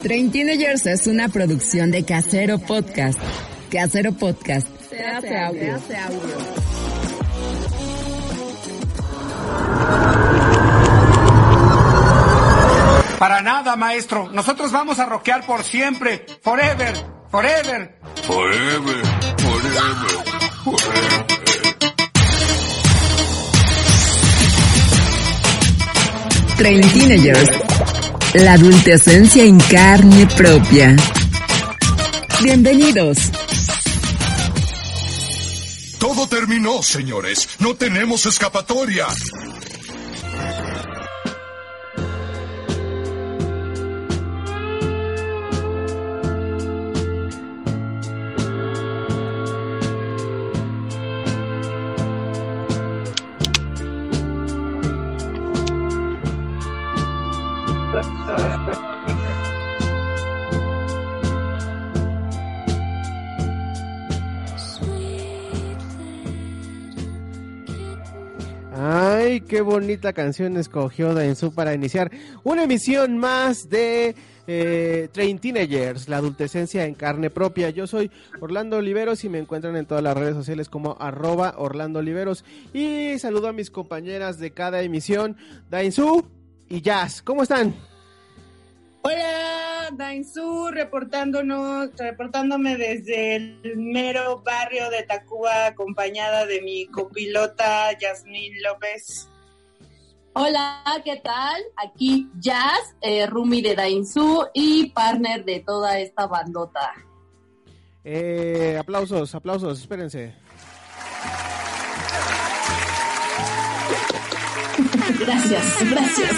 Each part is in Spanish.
Train Teenagers es una producción de Casero Podcast. Casero Podcast. Se hace audio. Para nada, maestro. Nosotros vamos a rockear por siempre. Forever. Forever. Forever. Forever. Forever. Train Teenagers. La adultecencia en carne propia. Bienvenidos. Todo terminó, señores. No tenemos escapatoria. Qué bonita canción escogió Dainzú para iniciar una emisión más de eh, Train Teenagers, la adultecencia en carne propia. Yo soy Orlando Oliveros y me encuentran en todas las redes sociales como arroba Orlando Oliveros. Y saludo a mis compañeras de cada emisión, Dainzú y Jazz. ¿Cómo están? Hola, Dainzú, reportándonos, reportándome desde el mero barrio de Tacuba, acompañada de mi copilota Yasmín López. Hola, ¿qué tal? Aquí Jazz, eh, Rumi de Dainzú y partner de toda esta bandota. Eh, aplausos, aplausos, espérense. Gracias, gracias.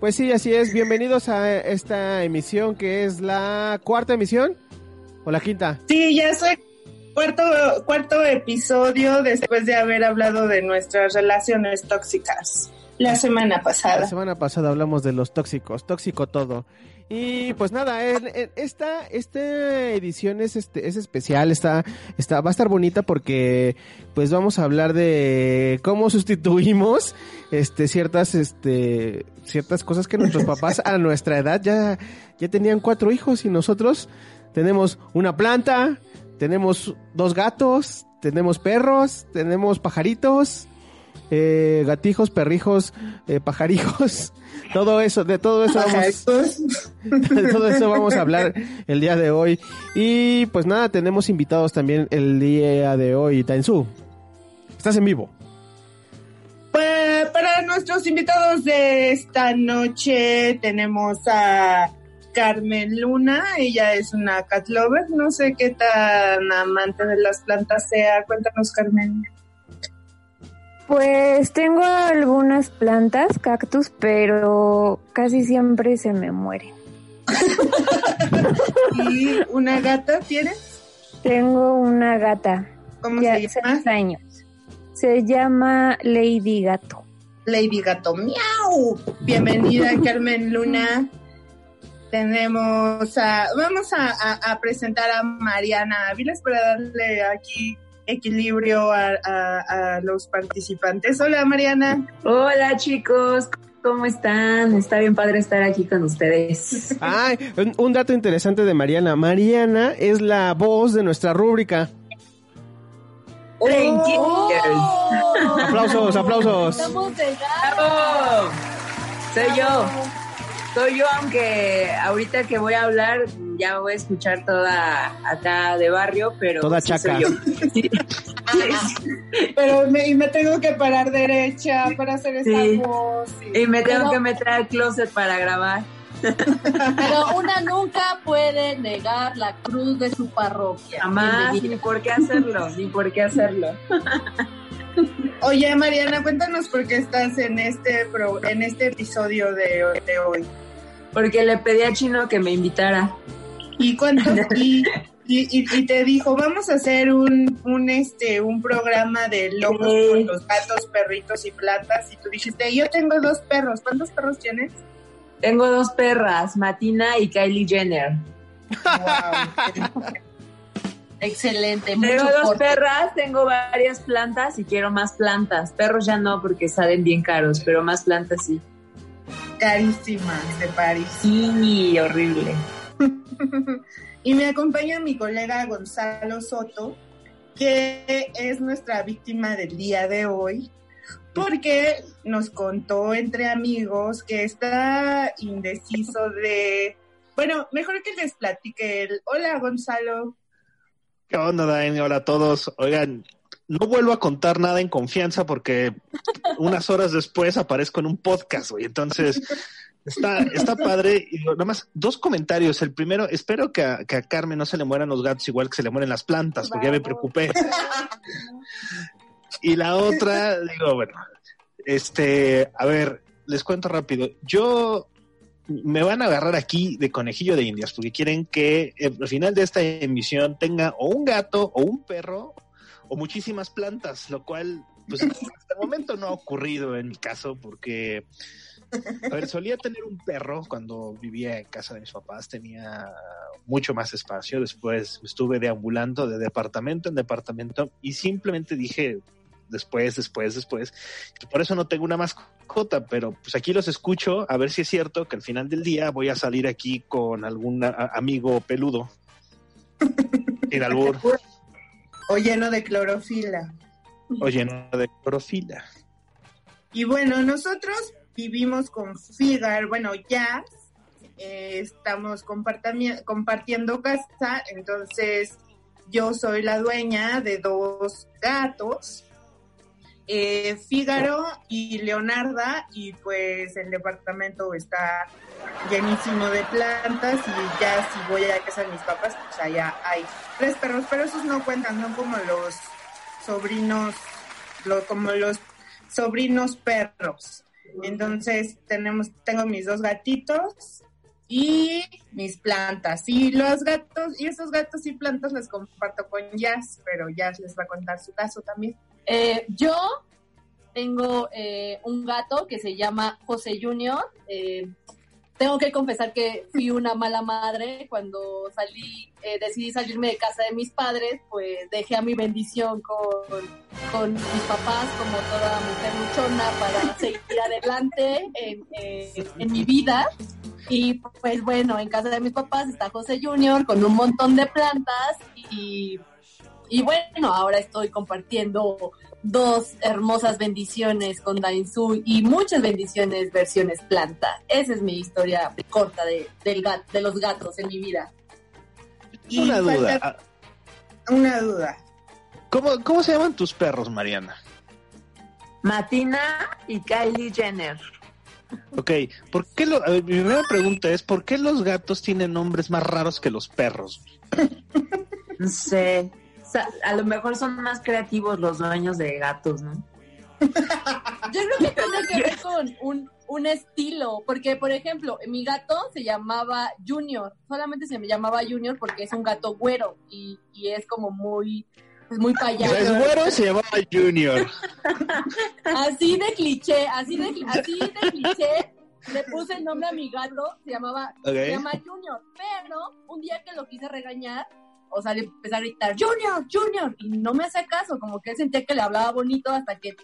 Pues sí, así es. Bienvenidos a esta emisión que es la cuarta emisión o la quinta. Sí, ya soy cuarto, cuarto episodio después de haber hablado de nuestras relaciones tóxicas la semana pasada. La semana pasada hablamos de los tóxicos, tóxico todo. Y pues nada, esta, esta edición es, este, es especial, está, está, va a estar bonita porque pues vamos a hablar de cómo sustituimos este, ciertas, este, ciertas cosas que nuestros papás a nuestra edad ya, ya tenían cuatro hijos y nosotros tenemos una planta, tenemos dos gatos, tenemos perros, tenemos pajaritos, eh, gatijos, perrijos, eh, pajarijos, todo eso, de todo eso vamos, de todo eso vamos a hablar el día de hoy. Y pues nada, tenemos invitados también el día de hoy. Tainsu, estás en vivo. Pues, para nuestros invitados de esta noche tenemos a Carmen Luna, ella es una cat lover, no sé qué tan amante de las plantas sea, cuéntanos Carmen. Pues tengo algunas plantas, cactus, pero casi siempre se me mueren. ¿Y una gata tienes? Tengo una gata, ¿Cómo ya se llama? seis años. Se llama Lady Gato. Lady Gato Miau. Bienvenida Carmen Luna. Tenemos a, vamos a, a- a presentar a Mariana Áviles para darle aquí equilibrio a, a- a los participantes. Hola Mariana. Hola chicos, ¿cómo están? Está bien padre estar aquí con ustedes. Ay, un, un dato interesante de Mariana. Mariana es la voz de nuestra rúbrica. Thank you. ¡Oh! Aplausos, aplausos. Estamos de ¡Bravo! Soy yo. Soy yo, aunque ahorita que voy a hablar ya voy a escuchar toda acá de barrio, pero Toda sí chaca. soy yo. Sí. Pero me, y me tengo que parar derecha para hacer esa Sí. voz. y- Y me tengo Pero- que meter al closet para grabar. Pero una nunca puede negar la cruz de su parroquia. Jamás, ni por qué hacerlo, ni por qué hacerlo. Oye Mariana, cuéntanos por qué estás en este pro- en este episodio de, de hoy. Porque le pedí a Chino que me invitara. ¿Y cuánto? Y, y, y- y te dijo, vamos a hacer un, un, este, un programa de locos Sí. con los gatos, perritos y plantas. Y tú dijiste, yo tengo dos perros. ¿Cuántos perros tienes? Tengo dos perras, Matina y Kylie Jenner. Wow. Excelente. Tengo mucho dos corte. perras, tengo varias plantas y quiero más plantas. Perros ya no porque salen bien caros, pero más plantas sí. Carísimas de París. Sí, horrible. y me acompaña mi colega Gonzalo Soto, que es nuestra víctima del día de hoy, porque nos contó entre amigos que está indeciso de... Bueno, mejor que les platique él. Hola, Gonzalo. ¿Qué onda, Dain? Hola a todos. Oigan, no vuelvo a contar nada en confianza porque unas horas después aparezco en un podcast, güey. Entonces, está, está padre. Y nada más, dos comentarios. El primero, espero que a, que a Carmen no se le mueran los gatos igual que se le mueren las plantas, porque ya me preocupé. y la otra, digo, bueno, este, a ver, les cuento rápido. Yo me van a agarrar aquí de conejillo de indias porque quieren que eh, al final de esta emisión tenga o un gato o un perro o muchísimas plantas, lo cual pues hasta el momento no ha ocurrido en mi caso porque a ver, solía tener un perro cuando vivía en casa de mis papás, tenía mucho más espacio, después estuve deambulando de departamento en departamento y simplemente dije, después, después, después. Por eso no tengo una mascota, pero pues aquí los escucho a ver si es cierto que al final del día voy a salir aquí con algún amigo peludo. En albur O lleno de clorofila. o lleno de clorofila. Y bueno, nosotros vivimos con Figar, bueno, ya eh, estamos compartiendo casa, entonces yo soy la dueña de dos gatos, eh, Fígaro y Leonarda, y pues el departamento está llenísimo de plantas y ya si voy a casa de mis papás, pues allá hay tres perros, pero esos no cuentan, son como los sobrinos, lo- como los sobrinos perros. Entonces tenemos, tengo mis dos gatitos y mis plantas. Y los gatos, y esos gatos y plantas les comparto con Jazz, pero Jazz les va a contar su caso también. Eh, yo tengo eh, un gato que se llama José Junior. Eh, tengo que confesar que fui una mala madre cuando salí, eh, decidí salirme de casa de mis padres, pues dejé a mi bendición con, con mis papás como toda mujer luchona para seguir adelante en, en- en mi vida. Y pues bueno, en casa de mis papás está José Junior con un montón de plantas y, y bueno, ahora estoy compartiendo dos hermosas bendiciones con Dainzú y muchas bendiciones versiones planta. Esa es mi historia corta de, del gat, de los gatos en mi vida. Y Una duda. falta ah, una duda. ¿Cómo, ¿Cómo se llaman tus perros, Mariana? Matina y Kylie Jenner. Ok, ¿por qué lo, a ver, mi primera pregunta es, ¿por qué los gatos tienen nombres más raros que los perros? No sé. O sea, a lo mejor son más creativos los dueños de gatos, ¿no? Yo creo que tiene que ver con un, un estilo, porque por ejemplo, mi gato se llamaba Junior, solamente se me llamaba Junior porque es un gato güero y, y es como muy, pues muy O sea, es payaso. güero, se llamaba Junior. Así de cliché, así de, así de cliché, le puse el nombre a mi gato, se llamaba, se llama Junior, pero un día que lo quise regañar, o sea, le empecé a gritar, Junior, Junior, y no me hace caso, como que él sentía que le hablaba bonito hasta que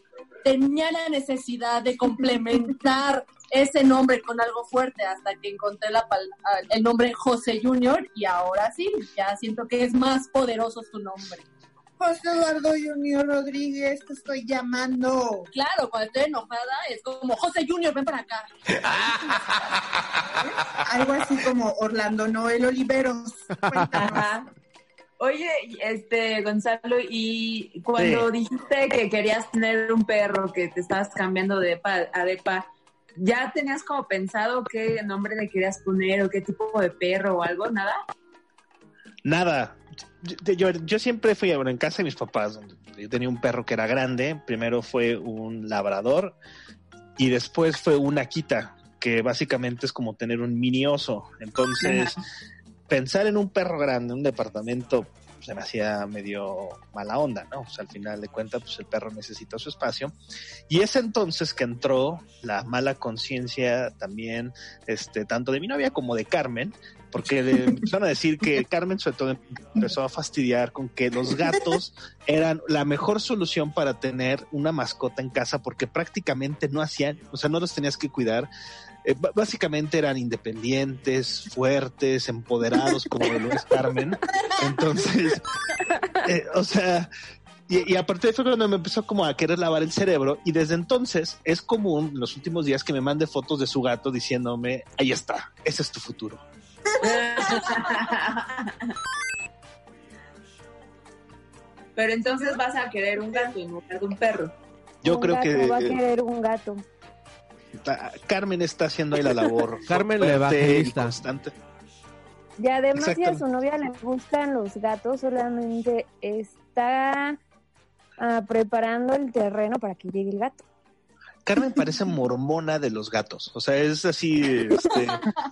tenía la necesidad de complementar ese nombre con algo fuerte hasta que encontré la ah, el nombre José Junior y ahora sí, ya siento que es más poderoso su nombre. José Eduardo Junior Rodríguez, te estoy llamando. Claro, cuando estoy enojada es como José Junior, ven para acá. Algo así como Orlando Noel Oliveros. Cuéntanos. Oye, este Gonzalo, y cuando dijiste que querías tener un perro, que te estabas cambiando de depa a depa, ¿ya tenías como pensado qué nombre le querías poner o qué tipo de perro o algo? ¿Nada? Nada. Yo, yo- yo siempre fui, bueno, en casa de mis papás, yo tenía un perro que era grande. Primero fue un labrador y después fue una quita, que básicamente es como tener un mini oso. Entonces, pensar en un perro grande, un departamento, se me hacía medio mala onda, ¿no? O sea, al final de cuentas, pues el perro necesita su espacio. Y es entonces que entró la mala conciencia también, este, tanto de mi novia como de Carmen, porque le empezaron a decir que Carmen sobre todo empezó a fastidiar con que los gatos eran la mejor solución para tener una mascota en casa porque prácticamente no hacían, o sea, no los tenías que cuidar. Eh, básicamente eran independientes, fuertes, empoderados, como lo es Carmen. Entonces, eh, o sea, y, y a partir de fue cuando me empezó como a querer lavar el cerebro y desde entonces es común en los últimos días que me mande fotos de su gato diciéndome, ahí está, ese es tu futuro. Pero entonces vas a querer un gato en lugar de un perro. Yo Un creo gato, que Va a eh, querer un gato. Carmen está haciendo ahí la labor. Carmen Evangelista. y constante. Y además si a su novia le gustan los gatos, solamente está ah, preparando el terreno para que llegue el gato. Carmen parece mormona de los gatos. O sea, es así, este,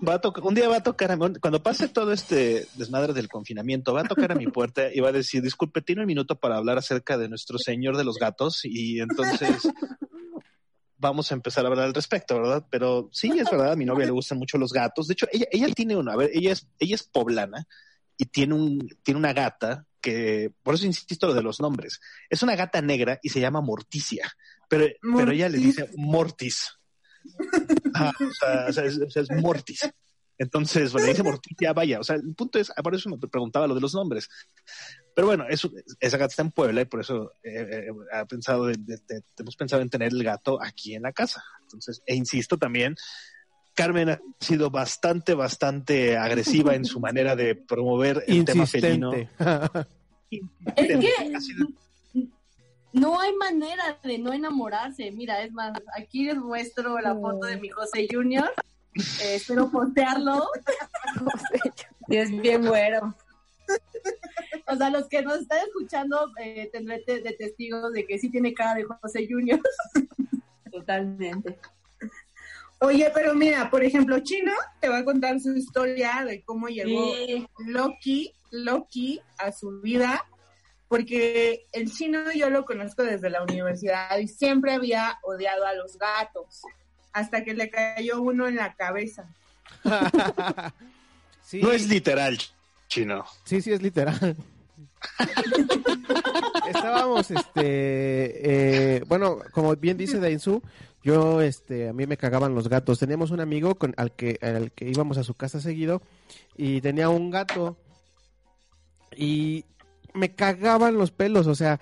va a tocar, un día va a tocar, a cuando pase todo este desmadre del confinamiento, va a tocar a mi puerta y va a decir, disculpe, tiene un minuto para hablar acerca de nuestro señor de los gatos y entonces vamos a empezar a hablar al respecto, ¿verdad? Pero sí, es verdad, a mi novia le gustan mucho los gatos. De hecho, ella, ella tiene uno, a ver, ella es, ella es poblana y tiene un, tiene una gata que, por eso insisto lo de los nombres, es una gata negra y se llama Morticia, pero, pero ella le dice Mortis. Ah, o, sea, o sea, es, o sea, es Mortis. Entonces, bueno, dice Morticia, vaya, o sea, el punto es, por eso me preguntaba lo de los nombres. Pero bueno, eso, esa gata está en Puebla y por eso eh, eh, ha pensado de- de- de- hemos pensado en tener el gato aquí en la casa. Entonces, e insisto también, Carmen ha sido bastante, bastante agresiva en su manera de promover el tema felino. Es que sido- no hay manera de no enamorarse. Mira, es más, aquí les muestro la foto de mi José Junior. Eh, espero postearlo. Y es bien güero. O sea, los que nos están escuchando eh, tendré te- de testigos de que sí tiene cara de José Junior. Totalmente. Oye, pero mira, por ejemplo, Chino te va a contar su historia de cómo llegó Sí. Loki, Loki a su vida, porque el chino yo lo conozco desde la universidad y siempre había odiado a los gatos, hasta que le cayó uno en la cabeza. sí, No es literal, chino. sí, sí, es literal. Estábamos, este, eh, bueno, como bien dice Dainzu, yo, este, a mí me cagaban los gatos. Teníamos un amigo con, al que, al que íbamos a su casa seguido y tenía un gato y me cagaban los pelos, o sea,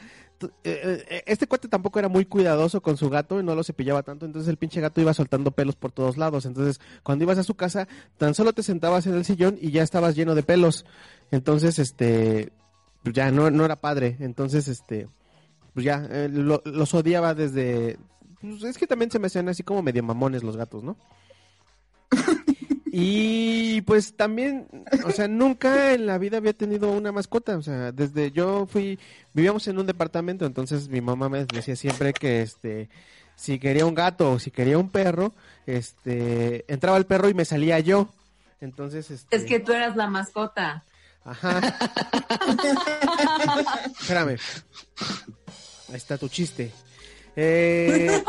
eh, eh, este cuate tampoco era muy cuidadoso con su gato y no lo cepillaba tanto, entonces el pinche gato iba soltando pelos por todos lados, entonces cuando ibas a su casa tan solo te sentabas en el sillón y ya estabas lleno de pelos, entonces este, pues ya no, no era padre, entonces este, pues ya eh, lo- los odiaba desde, pues es que también se me hacían así como medio mamones los gatos, ¿no? Y pues también, o sea, nunca en la vida había tenido una mascota, o sea, desde yo fui, vivíamos en un departamento, entonces mi mamá me decía siempre que este, si quería un gato o si quería un perro, este, entraba el perro y me salía yo. Entonces, este, Es que tú eras la mascota. Ajá. Espérame. Ahí está tu chiste. Eh,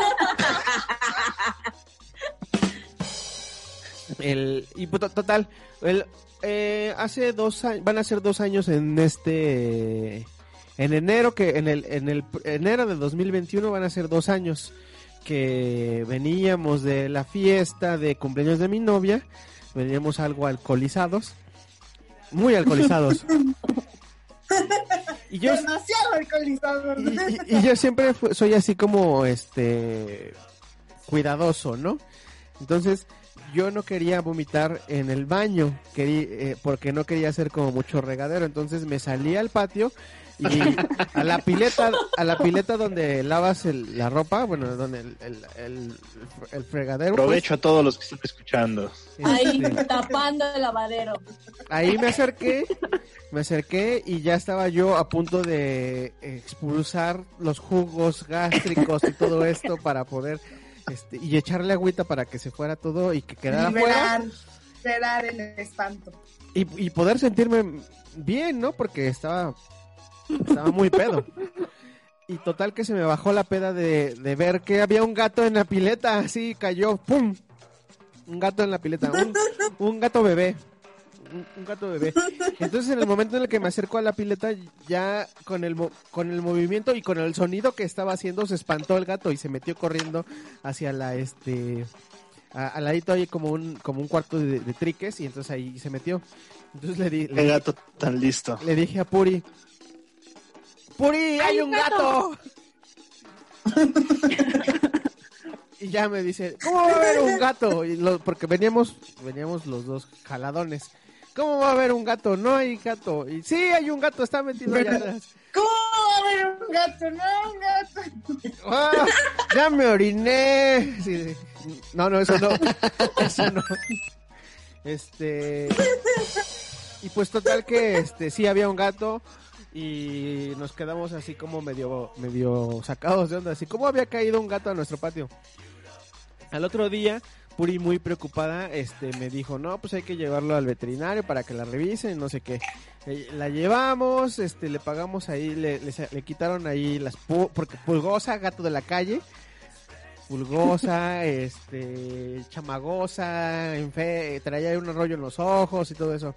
el, y pues, to- total, el, eh, hace dos años, van a ser dos años en este, en enero que, en el, en el enero de 2021 van a ser dos años que veníamos de la fiesta de cumpleaños de mi novia, veníamos algo alcoholizados, muy alcoholizados. Y yo, Demasiado alcoholizado. y, y- y yo siempre soy así como este cuidadoso, ¿no? Entonces yo no quería vomitar en el baño, quería, eh, porque no quería hacer como mucho regadero, entonces me salí al patio y a la pileta, a la pileta donde lavas el- la ropa, bueno, donde el, el, el- el fregadero. pues, Aprovecho a todos los que están escuchando. Ahí este, tapando el lavadero. Ahí me acerqué, me acerqué y ya estaba yo a punto de expulsar los jugos gástricos y todo esto para poder este, y echarle agüita para que se fuera todo y que quedara fuera Liberar, liberar el espanto. y, y poder sentirme bien, ¿no? Porque estaba estaba muy pedo. Y total que se me bajó la peda de, de ver que había un gato en la pileta, así cayó, ¡pum! Un gato en la pileta, un, un gato bebé. Un, un gato bebé. Entonces en el momento en el que me acerco a la pileta, ya con el, mo- con el movimiento y con el sonido que estaba haciendo, se espantó el gato y se metió corriendo hacia la, este, A- al ladito hay como un, como un cuarto de, de triques y entonces ahí se metió. Entonces le, di- le, gato tan listo. le dije a Puri, Puri, hay un gato. y ya me dice, ¿cómo va a haber un gato? Y lo- porque veníamos, veníamos los dos jaladones. ¿Cómo va a haber un gato? No hay gato. Y sí, hay un gato, está metido allá atrás. ¿Cómo va a haber un gato? No, un gato. ¡Ah! ya me oriné. Sí, no, no, eso no. Eso no. Este. Y pues total que este sí había un gato y nos quedamos así como medio medio sacados de onda, así como había caído un gato a nuestro patio. Al otro día, Puri muy preocupada, este me dijo, "No, pues hay que llevarlo al veterinario para que la revisen, no sé qué." Eh, La llevamos, este le pagamos ahí, le, le, le quitaron ahí las pu- porque pulgosa, gato de la calle. Pulgosa, este, chamagosa, en fe, traía un rollo en los ojos y todo eso.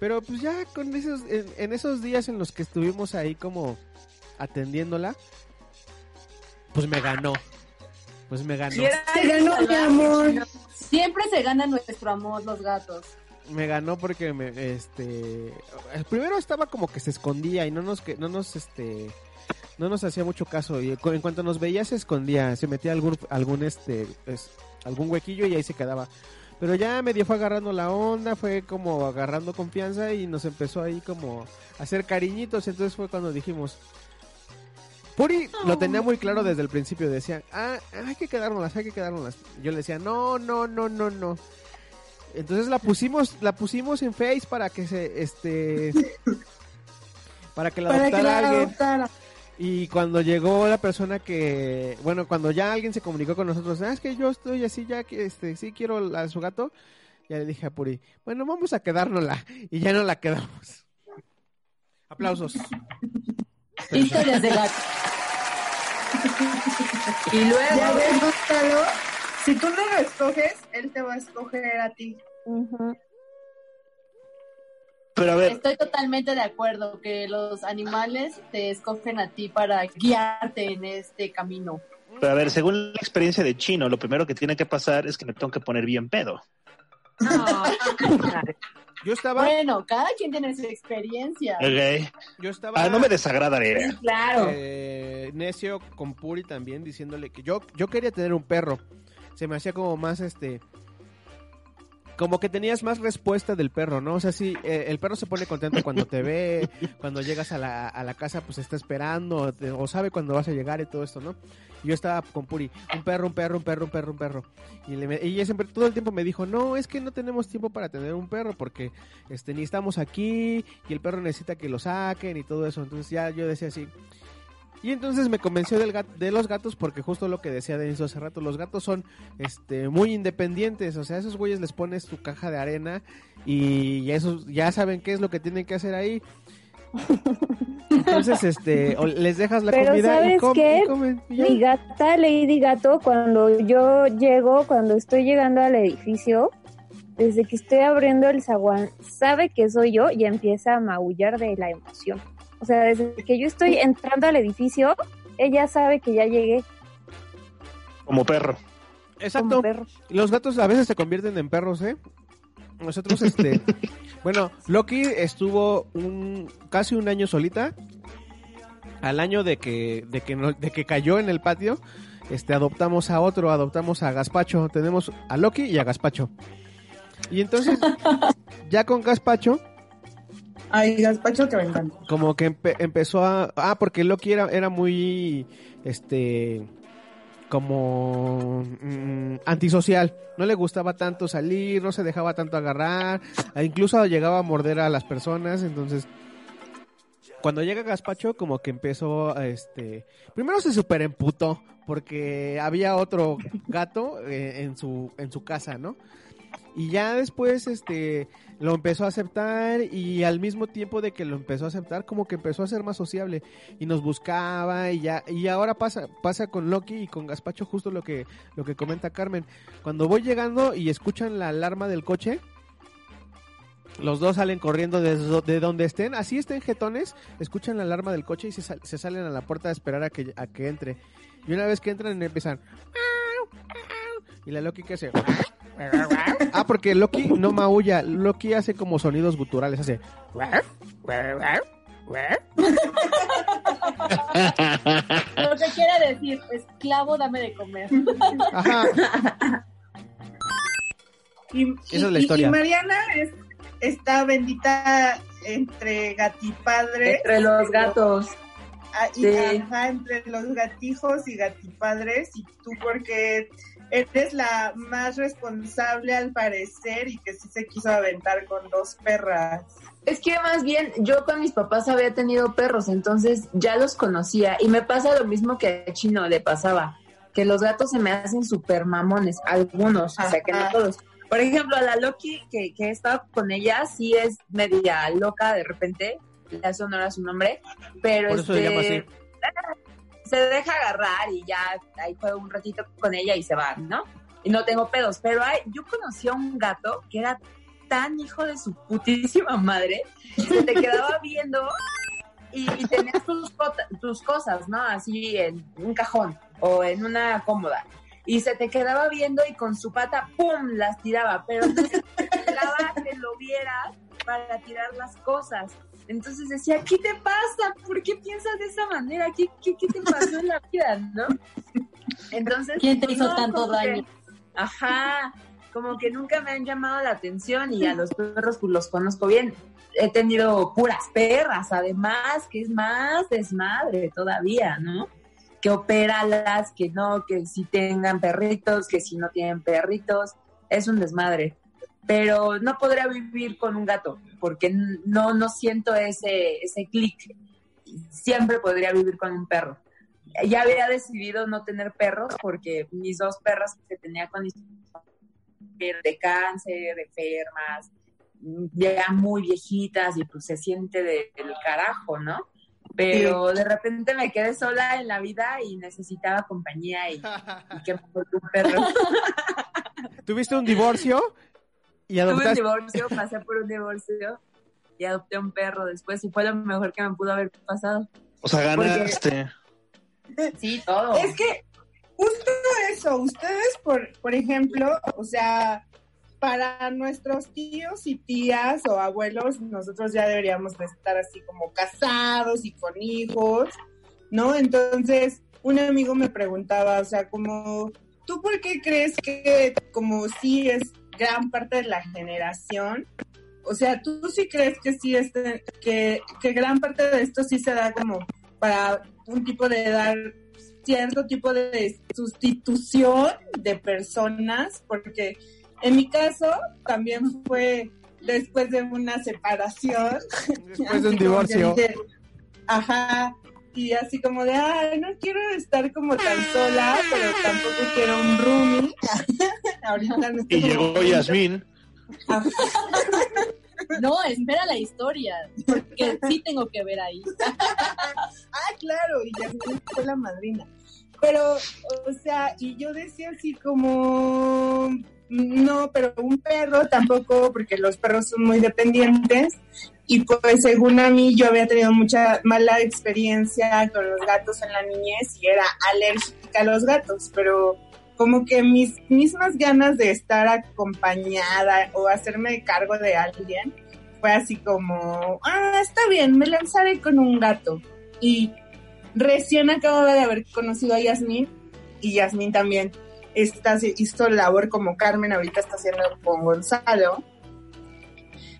Pero pues ya con esos, en, en esos días en los que estuvimos ahí como atendiéndola, pues me ganó. Pues me ganó. Y era Se ganó, mi amor. Siempre se gana nuestro amor los gatos. Me ganó porque me, este, el primero estaba como que se escondía y no nos, que, no nos, este, no nos hacía mucho caso y en cuanto nos veía se escondía, se metía algún, algún, este, es- algún huequillo y ahí se quedaba. Pero ya medio fue agarrando la onda, fue como agarrando confianza y nos empezó ahí como a hacer cariñitos. Entonces fue cuando dijimos, Puri lo tenía muy claro desde el principio, decía, ah, hay que quedárnoslas, hay que quedárnoslas. Yo le decía, no, no, no, no, no. Entonces la pusimos, la pusimos en Face para que se, este, para que la Para que adoptara la alguien. adoptara. Y cuando llegó la persona que, bueno, cuando ya alguien se comunicó con nosotros, ah, es que yo estoy así ya que, este, sí quiero a su gato, ya le dije a Puri, bueno, vamos a quedárnosla, y ya no la quedamos. Aplausos. Historias de gato. Y Ya luego, ves, si tú no lo escoges, él te va a escoger a ti. Pero a ver, Estoy totalmente de acuerdo que los animales te escogen a ti para guiarte en este camino. pero a ver, según la experiencia de Chino, lo primero que tiene que pasar es que me tengo que poner bien pedo. No, Yo estaba, Bueno, cada quien tiene su experiencia. Ok. yo estaba, Ah, no me desagrada la idea. claro. eh, necio con Puri también diciéndole que yo, yo quería tener un perro. Se me hacía como más este como que tenías más respuesta del perro, ¿no? O sea, sí, eh, el perro se pone contento cuando te ve, cuando llegas a la, a la casa, pues está esperando, te- o sabe cuándo vas a llegar y todo esto, ¿no? Yo estaba con Puri, un perro, un perro, un perro, un perro, un perro. Y, le, y ella siempre, todo el tiempo me dijo, no, es que no tenemos tiempo para tener un perro porque este, ni estamos aquí y el perro necesita que lo saquen y todo eso. Entonces ya yo decía así, y entonces me convenció del gat- de los gatos porque justo lo que decía Denis hace rato, los gatos son este muy independientes, o sea, a esos güeyes les pones tu caja de arena y ya esos ya saben qué es lo que tienen que hacer ahí. Entonces, este, o les dejas la Pero comida y, ¿sabes com- qué? y comen. y. Mi gata Lady Gato, cuando yo llego, cuando estoy llegando al edificio, desde que estoy abriendo el zaguán, sabe que soy yo y empieza a maullar de la emoción. O sea, desde que yo estoy entrando al edificio, ella sabe que ya llegué Como perro. Exacto. como perro. Los gatos a veces se convierten en perros, ¿eh? Nosotros, este, bueno, Loki estuvo un casi un año solita. Al año de que de que no- de que cayó en el patio, este, adoptamos a otro, adoptamos a Gaspacho. Tenemos a Loki y a Gaspacho. Y entonces, ya con Gaspacho, Ay, gazpacho que me encanta. como que empe- empezó a ah porque Loki era era muy este como mm, antisocial. No le gustaba tanto salir no se dejaba tanto agarrar. Incluso llegaba a morder a las personas entonces cuando llega Gaspacho como que empezó a, este primero se super emputó porque había otro gato eh, en su en su casa no y ya después este lo empezó a aceptar y al mismo tiempo de que lo empezó a aceptar como que empezó a ser más sociable y nos buscaba y ya y ahora pasa pasa con Loki y con Gaspacho justo lo que lo que comenta Carmen cuando voy llegando y escuchan la alarma del coche los dos salen corriendo de, de donde estén así estén jetones escuchan la alarma del coche y se, se salen a la puerta a esperar a que a que entre y una vez que entran empiezan ¿Y la Loki qué hace? Ah, porque Loki no maulla, Loki hace como sonidos guturales, hace... Lo que quiere decir, esclavo, dame de comer. Ajá. Y, Esa es la historia. y Mariana es, está bendita entre gatipadres. Entre los gatos. Ah, y- Sí. ajá, entre los gatijos y gatipadres. Y tú porque eres la más responsable al parecer y que sí se quiso aventar con dos perras. Es que más bien yo con mis papás había tenido perros, entonces ya los conocía y me pasa lo mismo que a Chino le pasaba, que los gatos se me hacen súper mamones, algunos, o sea que no todos. Por ejemplo, a la Loki que, que he estado con ella, sí es media loca de repente, le hace honor a su nombre, pero Por eso se llama así. se deja agarrar y ya ahí juego un ratito con ella y se va, ¿no? Y no tengo pedos, pero hay, yo conocí a un gato que era tan hijo de su putísima madre, que te quedaba viendo y, y tenías tus, cosas, ¿no? Así en un cajón o en una cómoda. Y se te quedaba viendo y con su pata, ¡pum!, las tiraba, pero no se esperaba que lo vieras para tirar las cosas. Entonces decía, ¿qué te pasa? ¿Por qué piensas de esa manera? ¿Qué, qué, qué te pasó en la vida, no? Entonces, ¿Quién te hizo no, tanto que- daño? Ajá, como que nunca me han llamado la atención y a los perros pues los conozco bien. He tenido puras perras, además, que es más desmadre todavía, ¿no? Que opéralas, que no, que si tengan perritos, que si no tienen perritos, es un desmadre. Pero no podría vivir con un gato, porque no, no siento ese, ese clic. Siempre podría vivir con un perro. Ya había decidido no tener perros porque mis dos perras que tenía con de cáncer, enfermas, ya muy viejitas y pues se siente de- del carajo, ¿no? Pero de repente me quedé sola en la vida y necesitaba compañía y, y que mejor que un perro. ¿Tuviste un divorcio? Y Tuve un divorcio, pasé por un divorcio y adopté un perro después y fue lo mejor que me pudo haber pasado. O sea, Porque- ganaste. Sí, todo. Es que justo eso, ustedes, por, por ejemplo, o sea, para nuestros tíos y tías o abuelos, nosotros ya deberíamos de estar así como casados y con hijos, ¿no? Entonces, un amigo me preguntaba, o sea, como, ¿tú por qué crees que como sí es gran parte de la generación? O sea, ¿tú sí crees que sí este, que, que gran parte de esto sí se da como para un tipo de dar cierto tipo de sustitución de personas, porque en mi caso también fue después de una separación. Después de un divorcio. dije, ajá, y así como de, ay, no quiero estar como tan sola, pero tampoco quiero un roomie. Ahorita no Y llegó Yasmín. No, espera la historia, porque sí tengo que ver ahí. Ah, claro, y Yasmín fue la madrina. Pero, o sea, y yo decía así como, no, pero un perro tampoco, porque los perros son muy dependientes. Y pues según a mí, yo había tenido mucha mala experiencia con los gatos en la niñez y era alérgica a los gatos, pero como que mis mismas ganas de estar acompañada o hacerme cargo de alguien fue así como, ah, está bien, me lanzaré con un gato. Y recién acabo de haber conocido a Yasmín y Yasmín también está, hizo labor como Carmen, ahorita está haciendo con Gonzalo.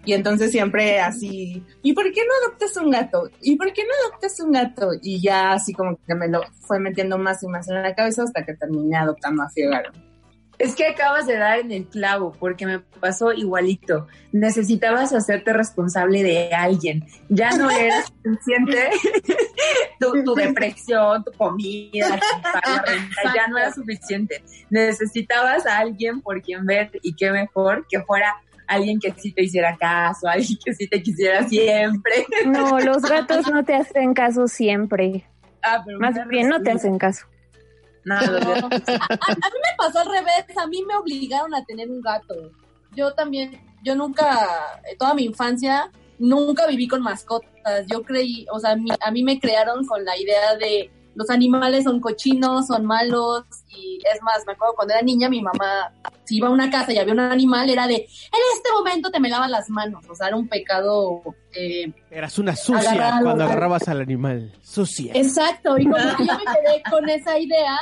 Y entonces siempre así, ¿y por qué no adoptas un gato? ¿Y por qué no adoptas un gato? Y ya así como que me lo fue metiendo más y más en la cabeza hasta que terminé adoptando a Figaro. Es que acabas de dar en el clavo, porque me pasó igualito. Necesitabas hacerte responsable de alguien. Ya no eras suficiente. tu, tu depresión, tu comida, tu ya no era suficiente. Necesitabas a alguien por quien ver y qué mejor que fuera alguien que sí te hiciera caso, alguien que sí te quisiera siempre. No, los gatos no te hacen caso siempre. Ah, pero Más bien no te hacen caso. No, A, a mí me pasó al revés, a mí me obligaron a tener un gato. Yo también, yo nunca, eh, toda mi infancia, nunca viví con mascotas. Yo creí, o sea, a mí me crearon con la idea de los animales son cochinos, son malos y es más, me acuerdo cuando era niña mi mamá, si iba a una casa y había un animal, era de, en este momento te me lavas las manos, o sea, era un pecado. Eh, Eras una sucia cuando agarrabas al animal. Sucia. Exacto, y como que yo me quedé con esa idea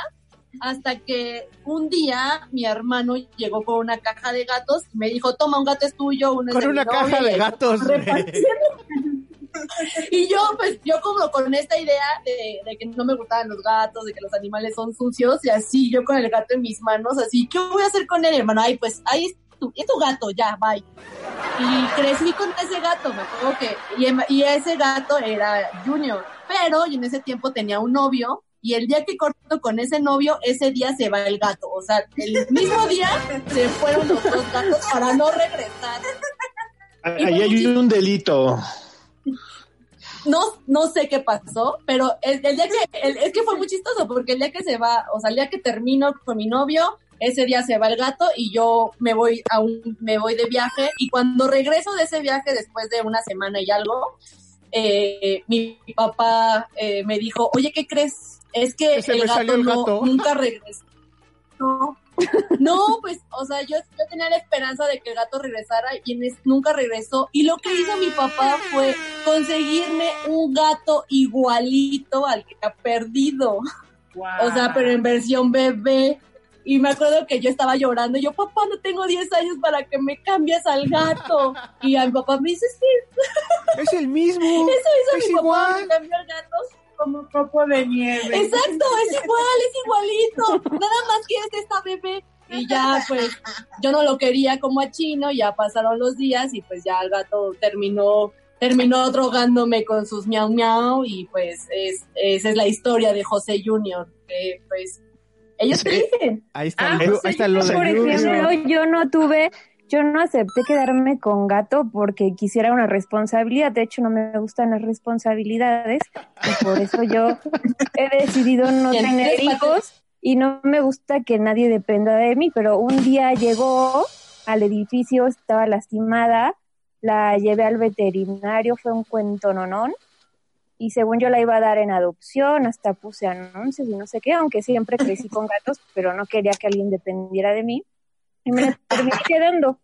hasta que un día mi hermano llegó con una caja de gatos y me dijo, toma, un gato es tuyo, uno es Con de una novia", caja de gatos. repartiendo. Y yo, pues, yo como con esta idea de, que no me gustaban los gatos, de que los animales son sucios, y así yo con el gato en mis manos, así, ¿qué voy a hacer con él, hermano? Ay, pues, ahí es tu, gato, ya, bye. Y crecí con ese gato, me acuerdo que, y, em- ese gato era Junior, pero en ese tiempo tenía un novio, y el día que corto con ese novio, ese día se va el gato. O sea, el mismo día se fueron los dos gatos para no regresar. Ahí hay un delito. No, no sé qué pasó, pero el, el día que, el- es que fue muy chistoso, porque el día que se va, o sea, el día que termino con mi novio, ese día se va el gato y yo me voy a un, me voy de viaje, y cuando regreso de ese viaje después de una semana y algo, eh, mi papá eh, me dijo, oye, ¿qué crees? Es que se el gato, no- gato". nunca regresó. No, pues, o sea, yo, yo tenía la esperanza de que el gato regresara y en es- nunca regresó. Y lo que hizo mi papá fue conseguirme un gato igualito al que ha perdido. O sea, pero en versión bebé. Y me acuerdo que yo estaba llorando. y Yo, papá, no tengo 10 años para que me cambies al gato. Y a mi papá me dice, sí, Es el mismo. eso hizo Es mi papá, igual. me cambió al gato. Como un copo de nieve. Exacto, es igual, es igualito. Nada más que es esta bebé. Y ya, pues, yo no lo quería como a chino, ya pasaron los días y pues ya el gato terminó, terminó drogándome con sus miau miau y pues es, esa es la historia de José Junior, que pues ellos te dicen. Ahí está, Ah, el ahí está lo de Por Junior. ejemplo, yo no tuve, yo no acepté quedarme con gato porque quisiera una responsabilidad. De hecho, no me gustan las responsabilidades y por eso yo he decidido no tener hijos y no me gusta que nadie dependa de mí. Pero un día llegó al edificio, estaba lastimada, la llevé al veterinario, fue un cuento nonón. Y según yo la iba a dar en adopción, hasta puse anuncios y no sé qué, aunque siempre crecí con gatos, pero no quería que alguien dependiera de mí. Y me terminé quedando.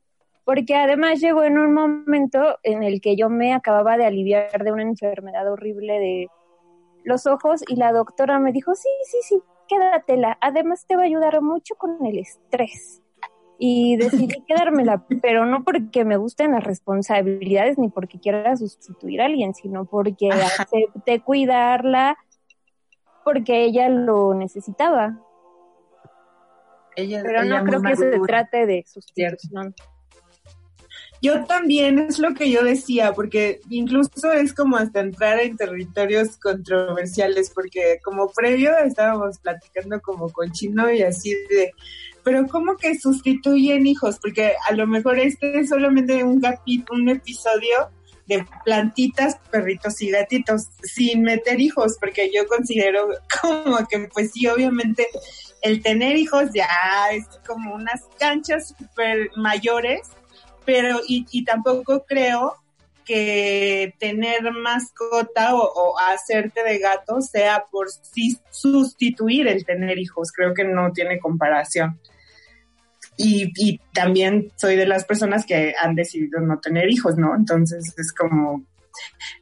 Porque además llegó en un momento en el que yo me acababa de aliviar de una enfermedad horrible de los ojos y la doctora me dijo, sí, sí, sí, quédatela. Además te va a ayudar mucho con el estrés. Y decidí quedármela, pero no porque me gusten las responsabilidades ni porque quiera sustituir a alguien, sino porque acepté cuidarla porque ella lo necesitaba. Ella, Pero ella no creo que se trate de sustitución. Yo también es lo que yo decía, porque incluso es como hasta entrar en territorios controversiales, porque como previo estábamos platicando como con chino y así de, pero ¿cómo que sustituyen hijos? Porque a lo mejor este es solamente un capítulo, un episodio de plantitas, perritos y gatitos, sin meter hijos, porque yo considero como que pues sí, obviamente el tener hijos ya es como unas canchas super mayores pero y, y tampoco creo que tener mascota o, o hacerte de gato sea por sí sustituir el tener hijos. Creo que no tiene comparación. Y, y también soy de las personas que han decidido no tener hijos, ¿no? Entonces es como,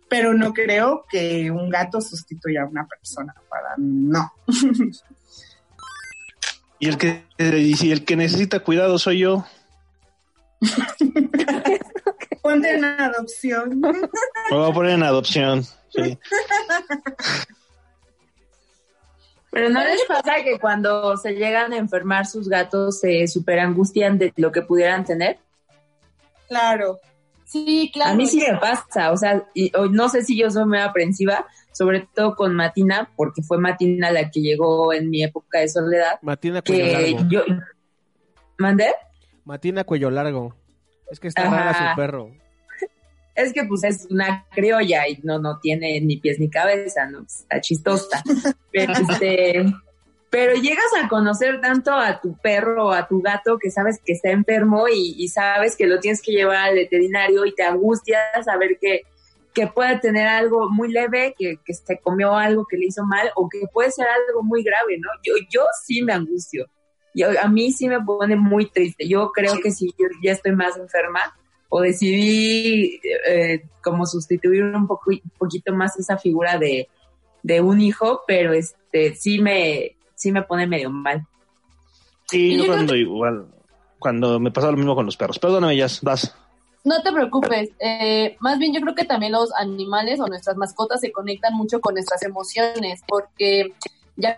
pero no creo que un gato sustituya a una persona, para no. Y el que, y si el que necesita cuidado soy yo. Ponte en adopción. Me voy a poner en adopción. Sí. Pero no les pasa que cuando se llegan a enfermar sus gatos se super angustian de lo que pudieran tener. Claro. Sí, claro. A mí sí me pasa, o sea, y, o no sé si yo soy muy aprensiva, sobre todo con Matina, porque fue Matina la que llegó en mi época de soledad, Matina cuello que largo. yo... ¿Mandé? Matina cuello largo. Es que está Ajá. rara su perro. Es que pues es una criolla y no, no tiene ni pies ni cabeza, ¿no? Está chistosa. Pero, este, pero llegas a conocer tanto a tu perro o a tu gato que sabes que está enfermo y, y sabes que lo tienes que llevar al veterinario y te angustias saber que, que puede tener algo muy leve, que, que se comió algo que le hizo mal, o que puede ser algo muy grave, ¿no? Yo, yo sí me angustio. Yo, a mí sí me pone muy triste. Yo creo que si yo ya estoy más enferma, o decidí eh, como sustituir un, poco, un poquito más esa figura de, de un hijo, pero este sí me, sí me pone medio mal. Sí, yo cuando igual, cuando me pasaba lo mismo con los perros. Perdóname, ya vas. No te preocupes, eh, más bien yo creo que también los animales o nuestras mascotas se conectan mucho con nuestras emociones, porque ya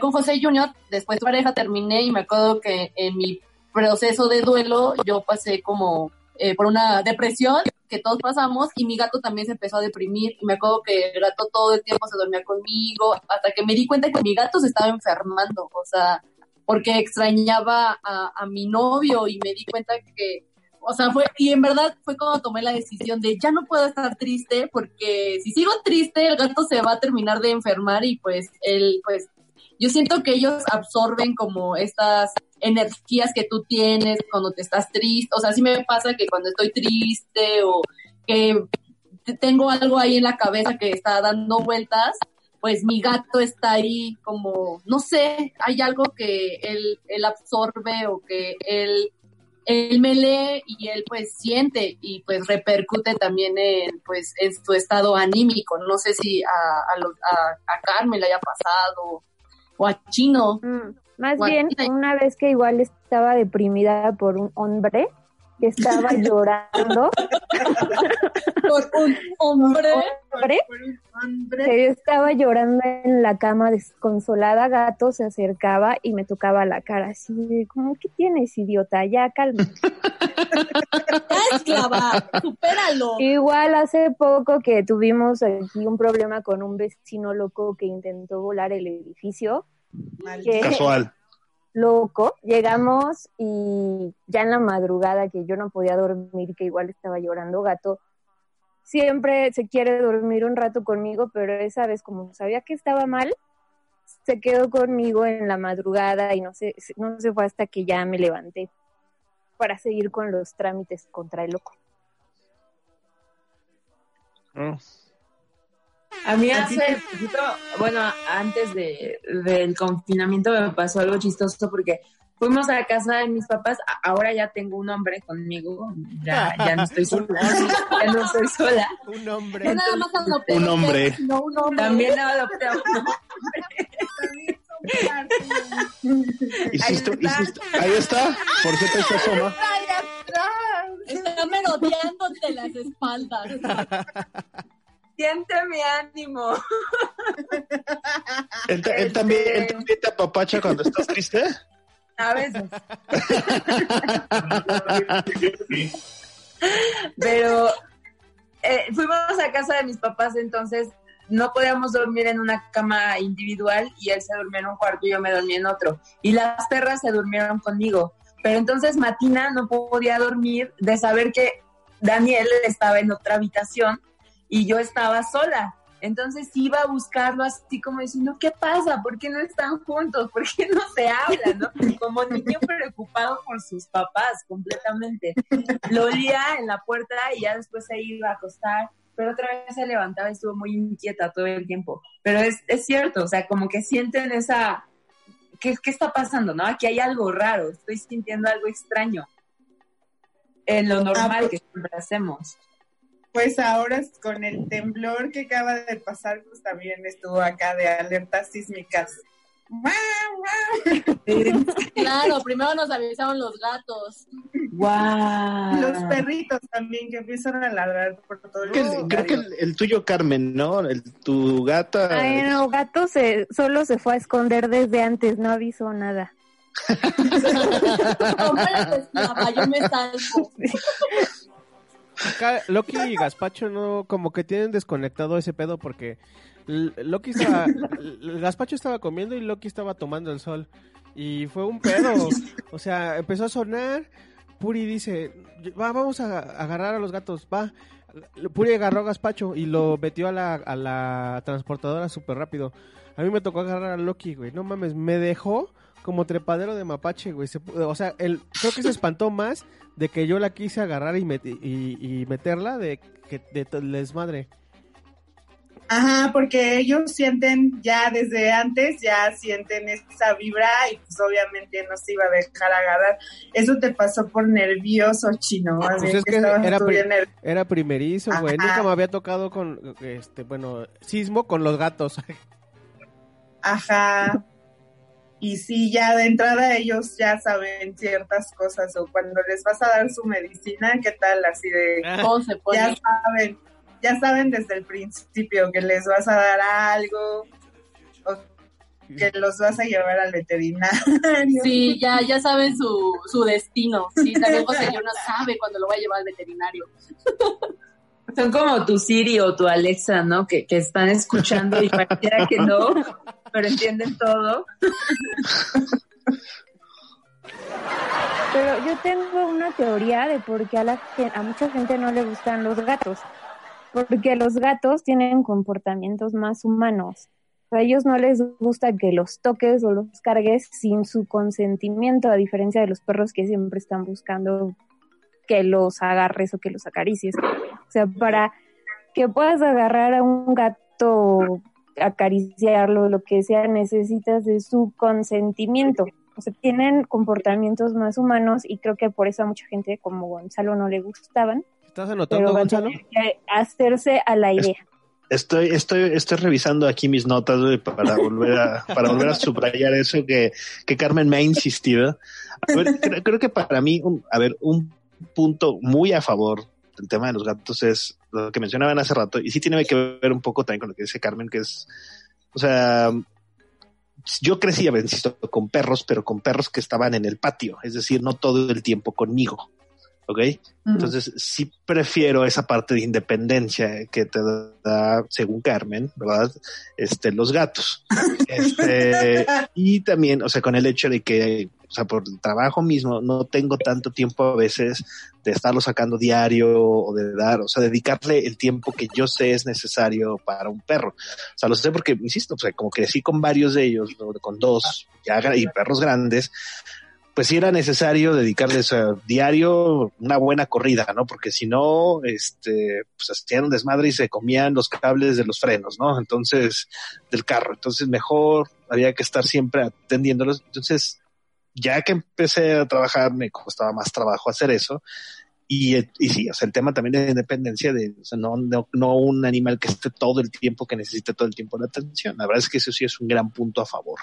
con José Junior, después de pareja terminé y me acuerdo que en mi proceso de duelo yo pasé como eh, por una depresión que todos pasamos y mi gato también se empezó a deprimir. Y me acuerdo que el gato todo el tiempo se dormía conmigo hasta que me di cuenta que mi gato se estaba enfermando, o sea, porque extrañaba a, a mi novio y me di cuenta que, o sea, fue, y en verdad fue cuando tomé la decisión de ya no puedo estar triste porque si sigo triste el gato se va a terminar de enfermar y pues él, pues, yo siento que ellos absorben como estas energías que tú tienes cuando te estás triste, o sea, sí me pasa que cuando estoy triste o que tengo algo ahí en la cabeza que está dando vueltas, pues mi gato está ahí como, no sé, hay algo que él, él absorbe o que él, él me lee y él pues siente y pues repercute también en pues en su estado anímico. No sé si a, a, a, a Carmen le haya pasado o a Chino. Mm, más bien, una vez que igual estaba deprimida por un hombre que estaba llorando. por un hombre. hombre que yo estaba llorando en la cama desconsolada, gato se acercaba y me tocaba la cara así, de, como, ¿qué tienes, idiota? Ya, calma. ¡Ya, esclava! ¡Supéralo! Igual hace poco que tuvimos aquí un problema con un vecino loco que intentó volar el edificio. Que- Casual. Loco. Llegamos y ya en la madrugada que yo no podía dormir, que igual estaba llorando, gato siempre se quiere dormir un rato conmigo, pero esa vez como sabía que estaba mal, se quedó conmigo en la madrugada y no se, no se fue hasta que ya me levanté para seguir con los trámites contra el loco. Mm. A mí hace poquito, bueno, antes de, del confinamiento me pasó algo chistoso porque fuimos a la casa de mis papás, ahora ya tengo un hombre conmigo, ya, ya no estoy sola, ya no estoy sola. Un hombre. No nada más adopté Un hombre. sino un hombre. También adopté a un Hiciste, hiciste- ahí está, por cierto, está Soma. Está merodeándote las espaldas. Siente mi ánimo. ¿Él, ta- él también, él también te apapacha cuando estás triste? A veces. Pero eh, fuimos a casa de mis papás, entonces no podíamos dormir en una cama individual y él se durmió en un cuarto y yo me dormí en otro. Y las perras se durmieron conmigo. Pero entonces Matina no podía dormir de saber que Daniel estaba en otra habitación y yo estaba sola. Entonces iba a buscarlo así como diciendo, ¿qué pasa? ¿Por qué no están juntos? ¿Por qué no se hablan? ¿no? Como niño preocupado por sus papás completamente. Lo olía en la puerta y ya después se iba a acostar, pero otra vez se levantaba y estuvo muy inquieta todo el tiempo. Pero es, es cierto, o sea, como que sienten esa... ¿Qué, ¿Qué está pasando? ¿No? Aquí hay algo raro, estoy sintiendo algo extraño en lo normal pues- que siempre hacemos. Pues ahora con el temblor que acaba de pasar, pues también estuvo acá de alertas sísmicas. Claro, primero nos avisaron los gatos. ¡Wow! Los perritos también que empiezan a ladrar por todo el que, creo que el, el tuyo, Carmen, ¿no? El, tu gata. Ay, no, gato se, solo se fue a esconder desde antes, no avisó nada. Yo me salvo. Acá Loki y Gaspacho no, como que tienen desconectado ese pedo porque Loki estaba, Gaspacho estaba comiendo y Loki estaba tomando el sol. Y fue un pedo, o sea, empezó a sonar, Puri dice, va, vamos a agarrar a los gatos, va, Puri agarró a Gaspacho y lo metió a la, a la transportadora súper rápido, a mí me tocó agarrar a Loki, güey, no mames, me dejó como trepadero de mapache, güey. Se o sea, él, creo que se espantó más de que yo la quise agarrar y, met- y, y meterla de que de desmadre. Ajá, porque ellos sienten ya desde antes, ya sienten esa vibra y pues obviamente no se iba a dejar agarrar. Eso te pasó por nervioso, chino. Pues así es que era, pri- nervioso. era primerizo, güey. Nunca me había tocado con, este, bueno, sismo con los gatos. Ajá. Y sí, ya de entrada ellos ya saben ciertas cosas o cuando les vas a dar su medicina, ¿qué tal? Así de... ¿Cómo se pone? Ya saben, ya saben desde el principio que les vas a dar algo o que los vas a llevar al veterinario. Sí, ya, ya saben su, su destino. Sí, también José no sabe cuándo lo va a llevar al veterinario. Son como tu Siri o tu Alexa, ¿no? Que, que están escuchando y pareciera que no, pero entienden todo. Pero yo tengo una teoría de por qué a, la, a mucha gente no le gustan los gatos. Porque los gatos tienen comportamientos más humanos. A ellos no les gusta que los toques o los cargues sin su consentimiento, a diferencia de los perros que siempre están buscando que los agarres o que los acaricies. O sea, para que puedas agarrar a un gato, acariciarlo, lo que sea, necesitas de su consentimiento. O sea, tienen comportamientos más humanos y creo que por eso a mucha gente como Gonzalo no le gustaban, ¿Estás anotando, Gonzalo? que hacerse a la idea. Estoy, estoy, estoy revisando aquí mis notas güey, para volver a, para volver a subrayar eso que, que Carmen me ha insistido. A ver, creo, creo que para mí, un- a ver, un punto muy a favor del tema de los gatos es lo que mencionaban hace rato, y sí tiene que ver un poco también con lo que dice Carmen, que es, o sea, yo crecía, insisto, con perros, pero con perros que estaban en el patio, es decir, no todo el tiempo conmigo. ¿Ok? Entonces, sí prefiero esa parte de independencia que te da, según Carmen, ¿verdad? Este, los gatos. Este, y también, o sea, con el hecho de que, o sea, por el trabajo mismo, no tengo tanto tiempo a veces de estarlo sacando diario o de dar, o sea, dedicarle el tiempo que yo sé es necesario para un perro. O sea, lo sé porque, insisto, o sea, como crecí con varios de ellos, con dos, ya, y perros grandes, pues sí era necesario dedicarles a diario una buena corrida, ¿no? Porque si no, este, pues hacían un desmadre y se comían los cables de los frenos, ¿no? Entonces, del carro. Entonces, mejor había que estar siempre atendiéndolos. Entonces, ya que empecé a trabajar, me costaba más trabajo hacer eso. Y, eh, y sí, o sea, el tema también de independencia, de, o sea, no, no, no un animal que esté todo el tiempo, que necesite todo el tiempo la atención. La verdad es que eso sí es un gran punto a favor.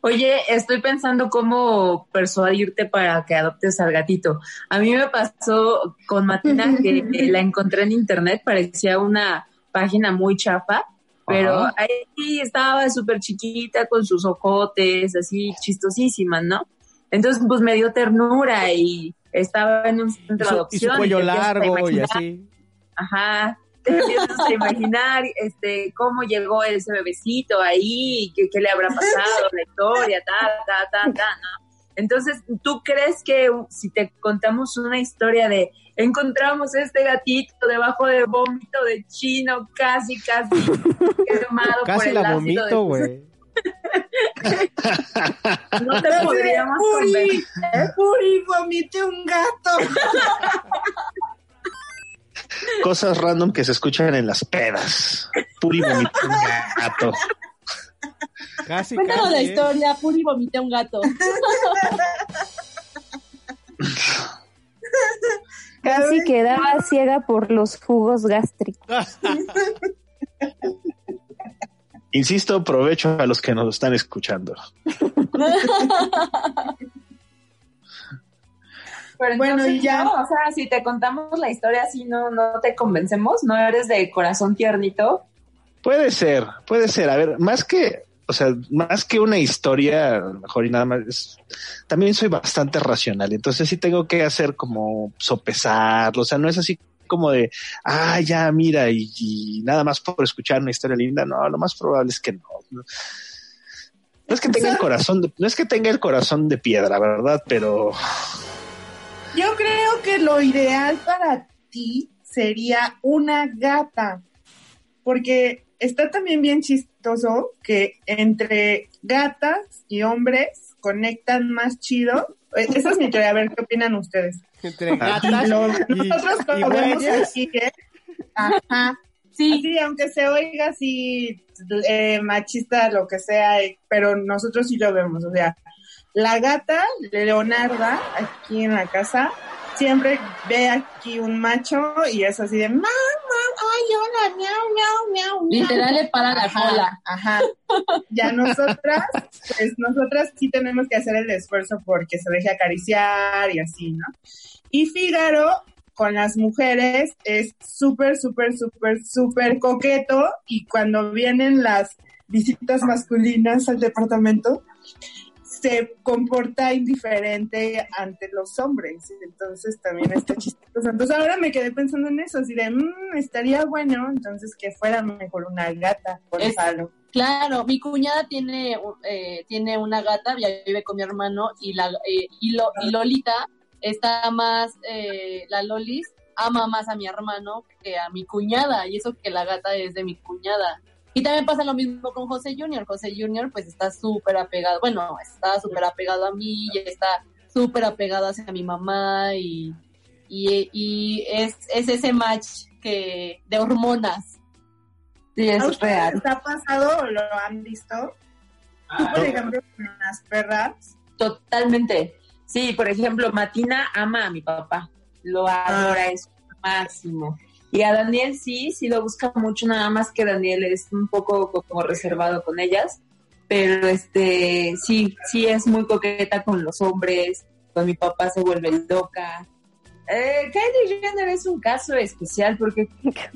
Oye, estoy pensando cómo persuadirte para que adoptes al gatito. A mí me pasó con Matina que la encontré en internet, parecía una página muy chafa, pero Ajá. ahí estaba súper chiquita con sus ojotes, así chistosísima, ¿no? Entonces, pues me dio ternura y estaba en un centro Y de su, y adopción. su cuello largo y así. Ajá. Te empiezas a imaginar este cómo llegó ese bebecito ahí, qué, qué le habrá pasado, la historia, ta, ta, ta, ta, ¿no? Entonces, ¿tú crees que si te contamos una historia de encontramos este gatito debajo del vómito de chino, casi, casi quemado por Casi el la ácido vomito, de- güey. No te podríamos Puri, convencer. Puri, vomite un gato. Cosas random que se escuchan en las pedas. Puri vomitó un gato. Casi, Cuéntanos casi, la ¿eh? historia, Puri vomita un gato. Casi quedaba ciega por los jugos gástricos. Insisto, provecho a los que nos están escuchando. Pero Bueno, entonces, y ya. no, o sea, si te contamos la historia así, no, no te convencemos, no eres de corazón tiernito. Puede ser, puede ser. A ver, más que, o sea, más que una historia, a lo mejor y nada más, es- también soy bastante racional. Entonces sí tengo que hacer como sopesarlo. O sea, no es así como de, ah, ya, mira, y, y nada más por escuchar una historia linda. No, lo más probable es que no. No no es que tenga el corazón, de- no es que tenga el corazón de piedra, ¿verdad? Pero Yo creo que lo ideal para ti sería una gata, porque está también bien chistoso chistoso que entre gatas y hombres conectan más chido. Eh, Esa es mi teoría, a ver qué opinan ustedes. Entre gatas Y lo- y, nosotros y lo vemos güeyes. así, ¿eh? Ajá. Sí, Sí, aunque se oiga así eh, machista, lo que sea, eh, pero nosotros sí lo vemos. O sea, la gata, Leonarda, aquí en la casa, siempre ve aquí un macho y es así de, mau, mau, ay, hola, miau, miau, miau, miau. literal le para la cola. Ajá. Ya nosotras, pues nosotras sí tenemos que hacer el esfuerzo porque se deje acariciar y así, ¿no? Y Fígaro con las mujeres es súper, súper, súper, súper coqueto y cuando vienen las visitas masculinas al departamento, se comporta indiferente ante los hombres. Entonces también está chistoso. Entonces ahora me quedé pensando en eso, así de, "Mm, estaría bueno, entonces que fuera mejor una gata, Es- Gonzalo. Claro, mi cuñada tiene, eh, tiene una gata, ya vive con mi hermano, y, la, eh, y, Lo- y Lolita está más, eh, la Lolis ama más a mi hermano que a mi cuñada, y eso que la gata es de mi cuñada. Y también pasa lo mismo con José Junior. José Junior pues está súper apegado, bueno, está súper apegado a mí y está súper apegado hacia mi mamá y, y, y es, es ese match que de hormonas. Sí, ¿A es real. les ha pasado o lo han visto? Tú, por ejemplo, con las perras. Totalmente. Sí, por ejemplo, Matina ama a mi papá. Lo adora, es lo máximo. Y a Daniel sí, sí lo busca mucho, nada más que Daniel es un poco como reservado con ellas. Pero este, sí, sí es muy coqueta con los hombres. Con mi papá se vuelve loca. Eh, Kylie Jenner es un caso especial porque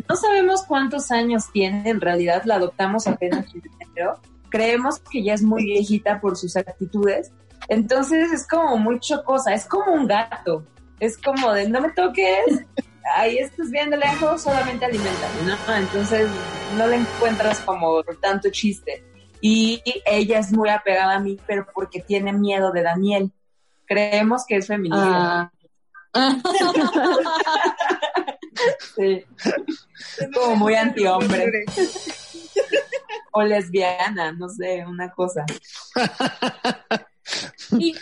no sabemos cuántos años tiene, en realidad la adoptamos apenas en enero. Creemos que ya es muy viejita por sus actitudes, entonces es como muy chocosa, es como un gato, es como de no me toques, ahí estás bien de lejos, solamente alimentame, ¿no? Entonces no le encuentras como tanto chiste. Y ella es muy apegada a mí, pero porque tiene miedo de Daniel. Creemos que es feminista. Ah. Sí. Como muy antihombre. O lesbiana, no sé, una cosa. Y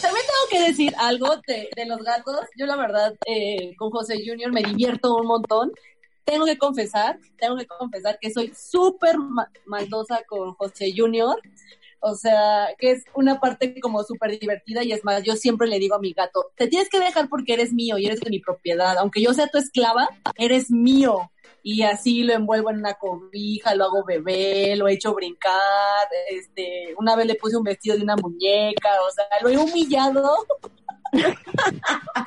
también tengo que decir algo de, de los gatos. Yo la verdad eh, con José Junior me divierto un montón. Tengo que confesar, tengo que confesar que soy súper ma- maldosa con José Junior. O sea, que es una parte como súper divertida y es más, yo siempre le digo a mi gato, te tienes que dejar porque eres mío y eres de mi propiedad. Aunque yo sea tu esclava, eres mío. Y así lo envuelvo en una cobija, lo hago bebé, lo he hecho brincar, este, una vez le puse un vestido de una muñeca, o sea, lo he humillado.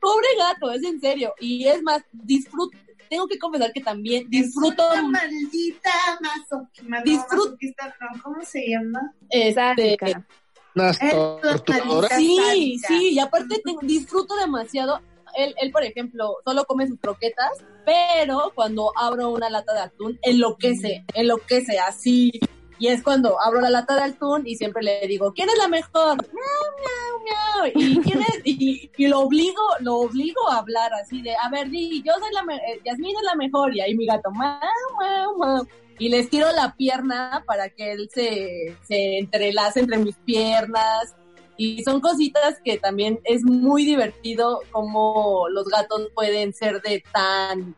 Pobre gato, es en serio. Y es más, disfruto, tengo que confesar que también disfruto Es una maldita masoquista. Disfrut- masoquista, no, ¿Cómo se llama? este. Unas torturadoras. Sí, sí, y aparte tengo- disfruto demasiado. Él, él, por ejemplo, solo come sus croquetas, pero cuando abro una lata de atún, enloquece, enloquece así. Y es cuando abro la lata de atún y siempre le digo, ¿quién es la mejor? Miau, miau, miau. Y, ¿quién es? y, lo obligo, lo obligo a hablar así de, a ver, di, yo soy la, eh, Yasmín es la mejor. Y ahí mi gato, mau, mau. Y le estiro la pierna para que él se, se entrelace entre mis piernas. Y son cositas que también es muy divertido como los gatos pueden ser de tan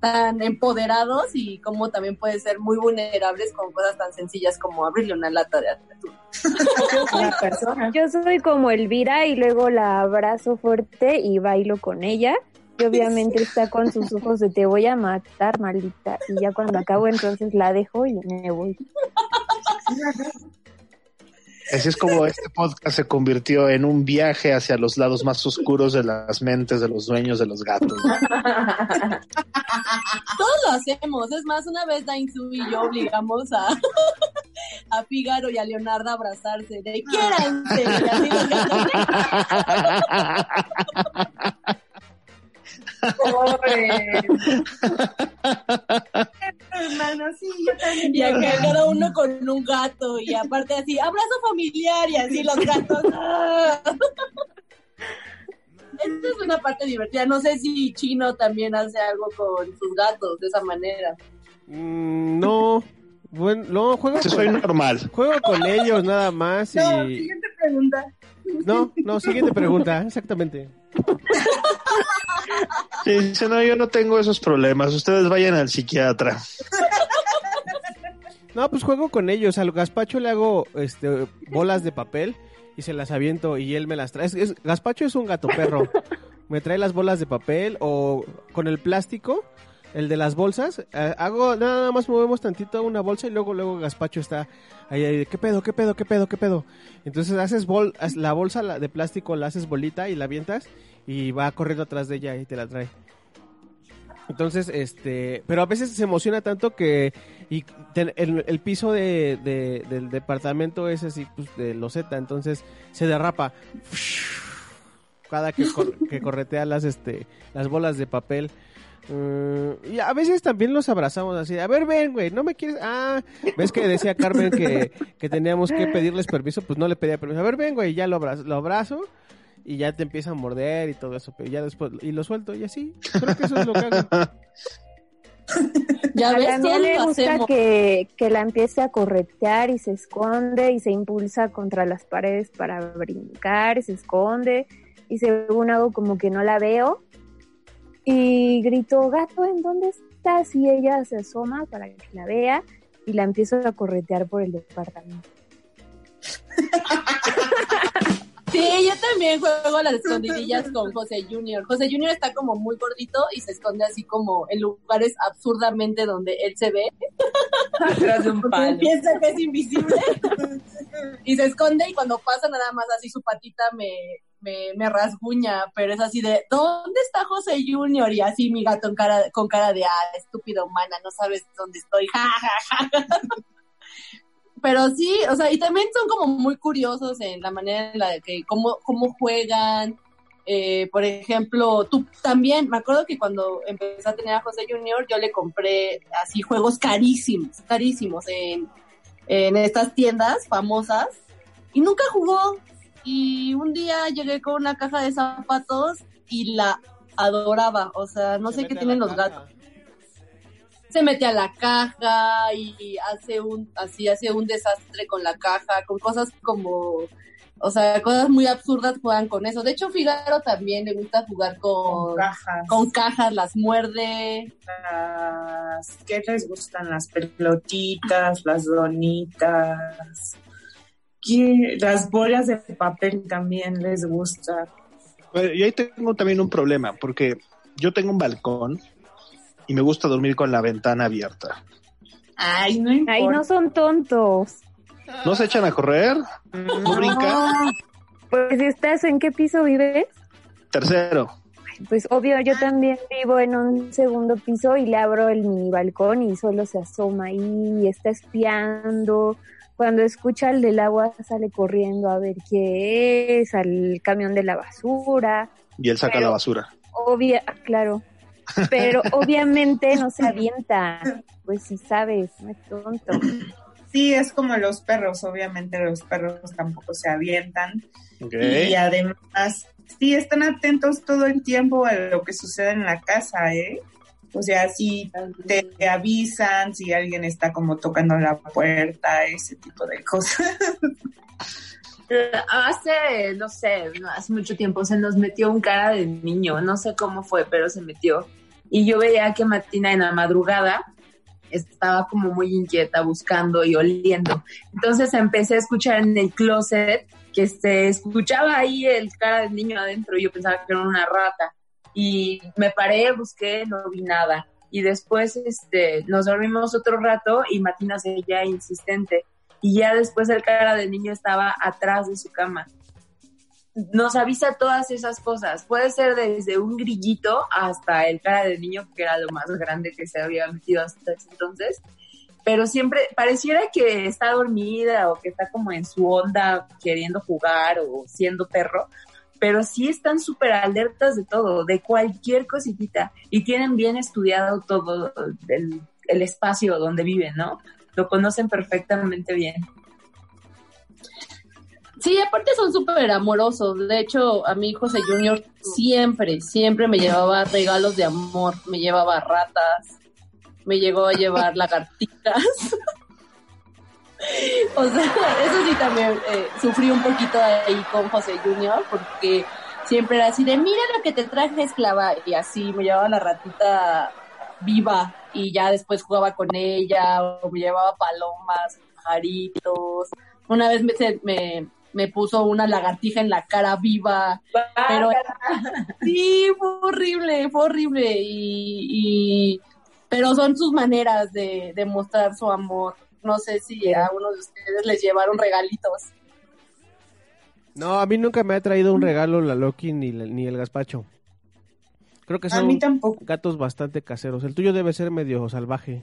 tan empoderados y como también pueden ser muy vulnerables con cosas tan sencillas como abrirle una lata de atún. Persona. Yo soy como Elvira y luego la abrazo fuerte y bailo con ella. Y obviamente está con sus ojos de te voy a matar, maldita. Y ya cuando acabo entonces la dejo y me voy. Así es como este podcast se convirtió en un viaje hacia los lados más oscuros de las mentes de los dueños de los gatos. Todos lo hacemos, es más, una vez Dainzu y yo obligamos a, a Fígaro y a Leonardo a abrazarse, de quiéranse, Hermano, sí, yo también. y acá cada uno con un gato y aparte así, abrazo familiar y así los gatos. ¡ah! Esta es una parte divertida. No sé si Chino también hace algo con sus gatos de esa manera. Mm, no. Bueno, no, juego Soy con, normal. juego con ellos nada más y... No, siguiente pregunta. No, no, siguiente pregunta, exactamente. Sí, dice, no, yo no tengo esos problemas. Ustedes vayan al psiquiatra. No, pues juego con ellos. Al gazpacho le hago este bolas de papel y se las aviento y él me las trae. Es, es- gazpacho es un gato perro. Me trae las bolas de papel o con el plástico, el de las bolsas. eh, hago nada más movemos tantito una bolsa y luego luego gazpacho está ahí, ahí, ¿qué pedo? ¿Qué pedo? ¿Qué pedo? ¿Qué pedo? Entonces haces bol, la bolsa de plástico la haces bolita y la avientas y va corriendo atrás de ella y te la trae. Entonces, este, pero a veces se emociona tanto que y el, piso de, de- del departamento es así, pues, de loseta, entonces se derrapa cada que, que corretea las, este, las bolas de papel. Mm, y a veces también los abrazamos así, a ver, ven, güey, no me quieres, ah, ves que decía Carmen que, que teníamos que pedirles permiso, pues no le pedía permiso, a ver, ven, güey, ya lo abrazo, lo abrazo y ya te empieza a morder y todo eso, pero ya después, y lo suelto y así, creo que eso es lo que hago. Ya a la le gusta que, que la empiece a corretear y se esconde y se impulsa contra las paredes para brincar, se esconde. Y según hago como que no la veo y grito, gato, ¿en dónde estás? Y ella se asoma para que la vea y la empiezo a corretear por el departamento. Sí, yo también juego a las escondidillas con José Junior. José Junior está como muy gordito y se esconde así como en lugares absurdamente donde él se ve. Atrás de un palo. él piensa que es invisible. y se esconde y cuando pasa nada más así su patita me, me, me rasguña, pero es así de, ¿dónde está José Junior? Y así mi gato en cara, con cara de, ah, estúpido humana, no sabes dónde estoy. Pero sí, o sea, y también son como muy curiosos en la manera en la que, cómo, cómo juegan. Eh, por ejemplo, tú también, me acuerdo que cuando empecé a tener a José Junior, yo le compré así juegos carísimos, carísimos en, en estas tiendas famosas y nunca jugó. Y un día llegué con una caja de zapatos y la adoraba. O sea, no Se sé qué tienen los caja. gatos se mete a la caja y hace un así hace un desastre con la caja con cosas como o sea cosas muy absurdas juegan con eso de hecho Figaro también le gusta jugar con Con cajas. con cajas las muerde las ¿qué les gustan? Las pelotitas, las donitas. ¿Qué? Las bolas de papel también les gusta. Bueno, y ahí tengo también un problema, porque yo tengo un balcón y me gusta dormir con la ventana abierta. Ay, no importa. Ay, no son tontos. ¿No se echan a correr? ¿No brincan? Pues si estás, ¿en qué piso vives? Tercero. Pues obvio, yo también vivo en un segundo piso y le abro el mini balcón y solo se asoma ahí y está espiando. Cuando escucha el del agua sale corriendo a ver qué es, al camión de la basura. Y él saca Pero- la basura. Obvia, claro. Pero obviamente no se avienta. Pues si sabes, no es tonto. Sí, es como los perros, obviamente los perros tampoco se avientan. Y además, sí, están atentos todo el tiempo a lo que sucede en la casa, ¿eh? O sea, si te avisan, si alguien está como tocando la puerta, ese tipo de cosas. Hace, no sé, hace mucho tiempo se nos metió un cara de niño, no sé cómo fue, pero se metió. Y yo veía que Martina en la madrugada estaba como muy inquieta buscando y oliendo. Entonces empecé a escuchar en el closet que se escuchaba ahí el cara del niño adentro y yo pensaba que era una rata. Y me paré, busqué, no vi nada. Y después este, nos dormimos otro rato y Martina seguía insistente y ya después el cara del niño estaba atrás de su cama. Nos avisa todas esas cosas. Puede ser desde un grillito hasta el cara del niño, que era lo más grande que se había metido hasta ese entonces. Pero siempre pareciera que está dormida o que está como en su onda queriendo jugar o siendo perro, pero sí están súper alertas de todo, de cualquier cositita y tienen bien estudiado todo el, espacio donde viven, ¿no? Lo conocen perfectamente bien. Sí, aparte son súper amorosos. De hecho, a mi José Junior siempre, siempre me llevaba regalos de amor. Me llevaba ratas, me llegó a llevar lagartijas. o sea, eso sí también eh, sufrí un poquito ahí con José Junior, porque siempre era así de, mira lo que te traje esclava, y así me llevaba la ratita viva, y ya después jugaba con ella, o me llevaba palomas, pajaritos. Una vez me, me, me puso una lagartija en la cara viva, pero sí, fue horrible, fue horrible, y, y pero son sus maneras de, de mostrar su amor. No sé si a uno de ustedes les llevaron regalitos. No, a mí nunca me ha traído un regalo la Loki ni, la- ni el gazpacho. Creo que A son mí tampoco. gatos bastante caseros. El tuyo debe ser medio salvaje.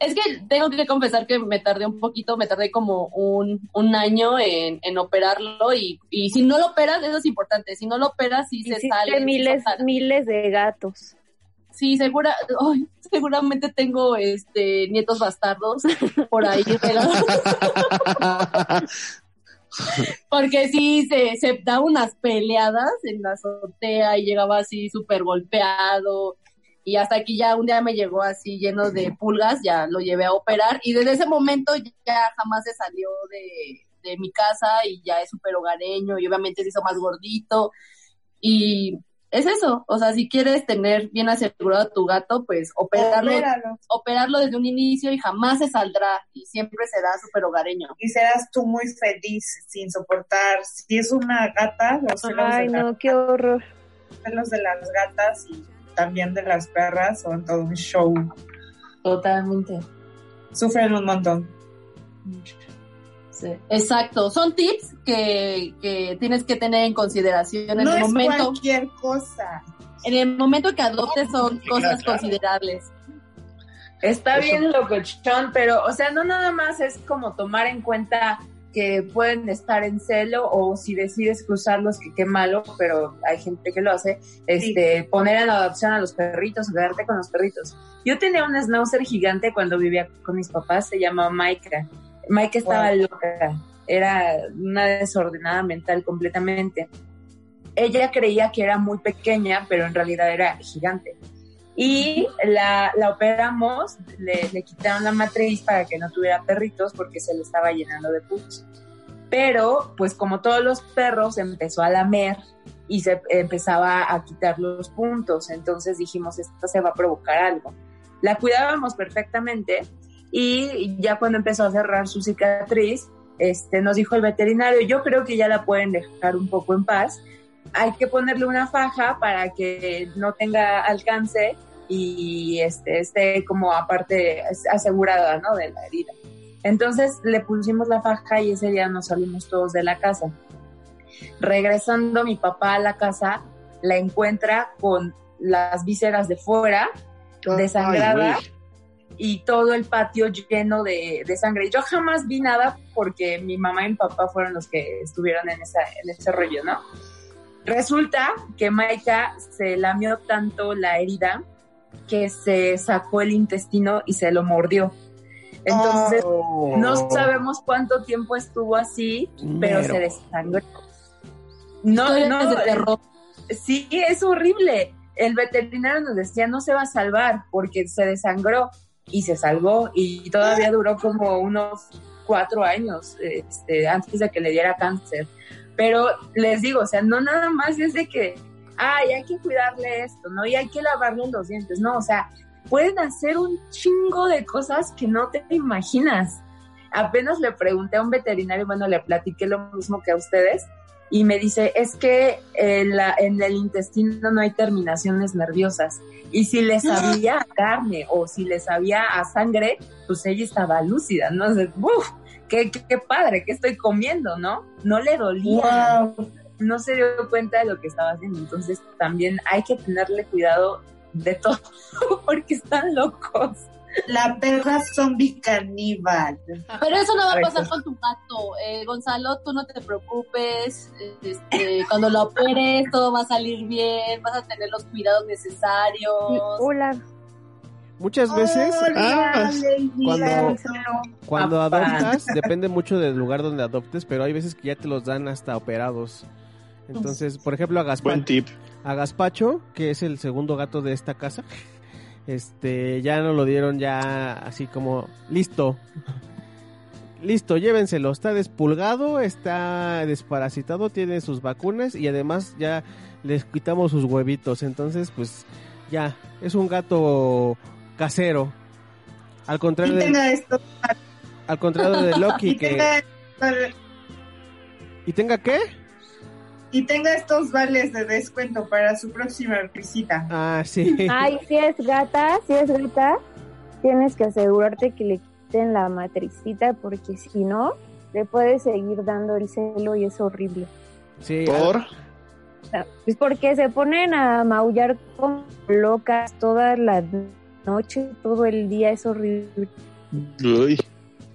Es que tengo que confesar que me tardé un poquito, me tardé como un, un año en, en operarlo y, y si no lo operas, eso es importante, si no lo operas sí se sale. miles, se sale. miles de gatos. Sí, segura, seguramente tengo este nietos bastardos por ahí. Porque sí, se, se da unas peleadas en la azotea y llegaba así súper golpeado. Y hasta aquí ya un día me llegó así lleno de pulgas, ya lo llevé a operar. Y desde ese momento ya jamás se salió de, de mi casa y ya es súper hogareño y obviamente se hizo más gordito. Y es eso, o sea, si quieres tener bien asegurado a tu gato, pues operarlo, Opéralo. operarlo desde un inicio y jamás se saldrá y siempre será súper hogareño. Y serás tú muy feliz sin soportar. Si es una gata, los celos, Ay, de, la- no, qué horror. celos de las gatas y también de las perras son todo un show. Totalmente. Sufren un montón. Sí. Exacto, son tips que, que tienes que tener en consideración en no el es momento. cualquier cosa. En el momento que adoptes son cosas claro. considerables. Está Eso- bien locochón, pero, o sea, no nada más es como tomar en cuenta que pueden estar en celo o si decides cruzarlos, que qué malo, pero hay gente que lo hace, este, poner en adopción a los perritos, quedarte con los perritos. Yo tenía un schnauzer gigante cuando vivía con mis papás, se llamaba Maika. Maika estaba Wow. loca, era una desordenada mental completamente. Ella creía que era muy pequeña, pero en realidad era gigante y la, la operamos, le, le quitaron la matriz para que no tuviera perritos porque se le estaba llenando de pus. Pero, pues como todos los perros, empezó a lamer y se empezaba a quitar los puntos. Entonces dijimos, esto se va a provocar algo. La cuidábamos perfectamente y ya cuando empezó a cerrar su cicatriz, este, nos dijo el veterinario, yo creo que ya la pueden dejar un poco en paz. Hay que ponerle una faja para que no tenga alcance y este, esté como aparte asegurada ¿no? de la herida. Entonces le pusimos la faja y ese día nos salimos todos de la casa. Regresando mi papá a la casa, la encuentra con las vísceras de fuera, desangrada, Ay, y todo el patio lleno de, de sangre. Yo jamás vi nada porque mi mamá y mi papá fueron los que estuvieron en, esa, en ese rollo, ¿no? Resulta que Maika se lamió tanto la herida que se sacó el intestino y se lo mordió. Entonces, Oh. no sabemos cuánto tiempo estuvo así, pero se desangró. No, no, de terror. Sí, es horrible. El veterinario nos decía, no se va a salvar porque se desangró y se salvó y todavía duró como unos cuatro años este, antes de que le diera cáncer. Pero les digo, o sea, no nada más es de que, ay, hay que cuidarle esto, ¿no? Y hay que lavarle los dientes, no, o sea, pueden hacer un chingo de cosas que no te imaginas. Apenas le pregunté a un veterinario, bueno, le platiqué lo mismo que a ustedes, y me dice, es que en, la, en el intestino no hay terminaciones nerviosas. Y si le sabía a carne o si le sabía a sangre, pues ella estaba lúcida, ¿no? O sea, ¡uf! Qué, qué, qué padre, ¿qué estoy comiendo, no? No le dolía, Wow. no se dio cuenta de lo que estaba haciendo. Entonces también hay que tenerle cuidado de todo, porque están locos. La perra zombie caníbal. Pero eso no va a pasar con tu gato. Eh, Gonzalo, tú no te preocupes. Este, cuando lo operes, todo va a salir bien. Vas a tener los cuidados necesarios. Hola. Muchas veces, Ah, cuando, cuando adoptas, depende mucho del lugar donde adoptes, pero hay veces que ya te los dan hasta operados. Entonces, por ejemplo, a Buen Gaspacho, tip. a Gaspacho, que es el segundo gato de esta casa, este, ya no lo dieron ya así como listo. Listo, llévenselo. Está despulgado, está desparasitado, tiene sus vacunas y además ya les quitamos sus huevitos. Entonces, pues ya, es un gato casero. Al contrario Y de, esto. al contrario de Loki Y que tenga, y tenga qué? Y tenga estos vales de descuento para su próxima visita. Ah, sí. Ay, si es gata, si es gata, tienes que asegurarte que le quiten la matricita porque si no, le puedes seguir dando el celo y es horrible. Sí, Por. Pues porque se ponen a maullar como locas toda la noche, todo el día, es horrible. Uy.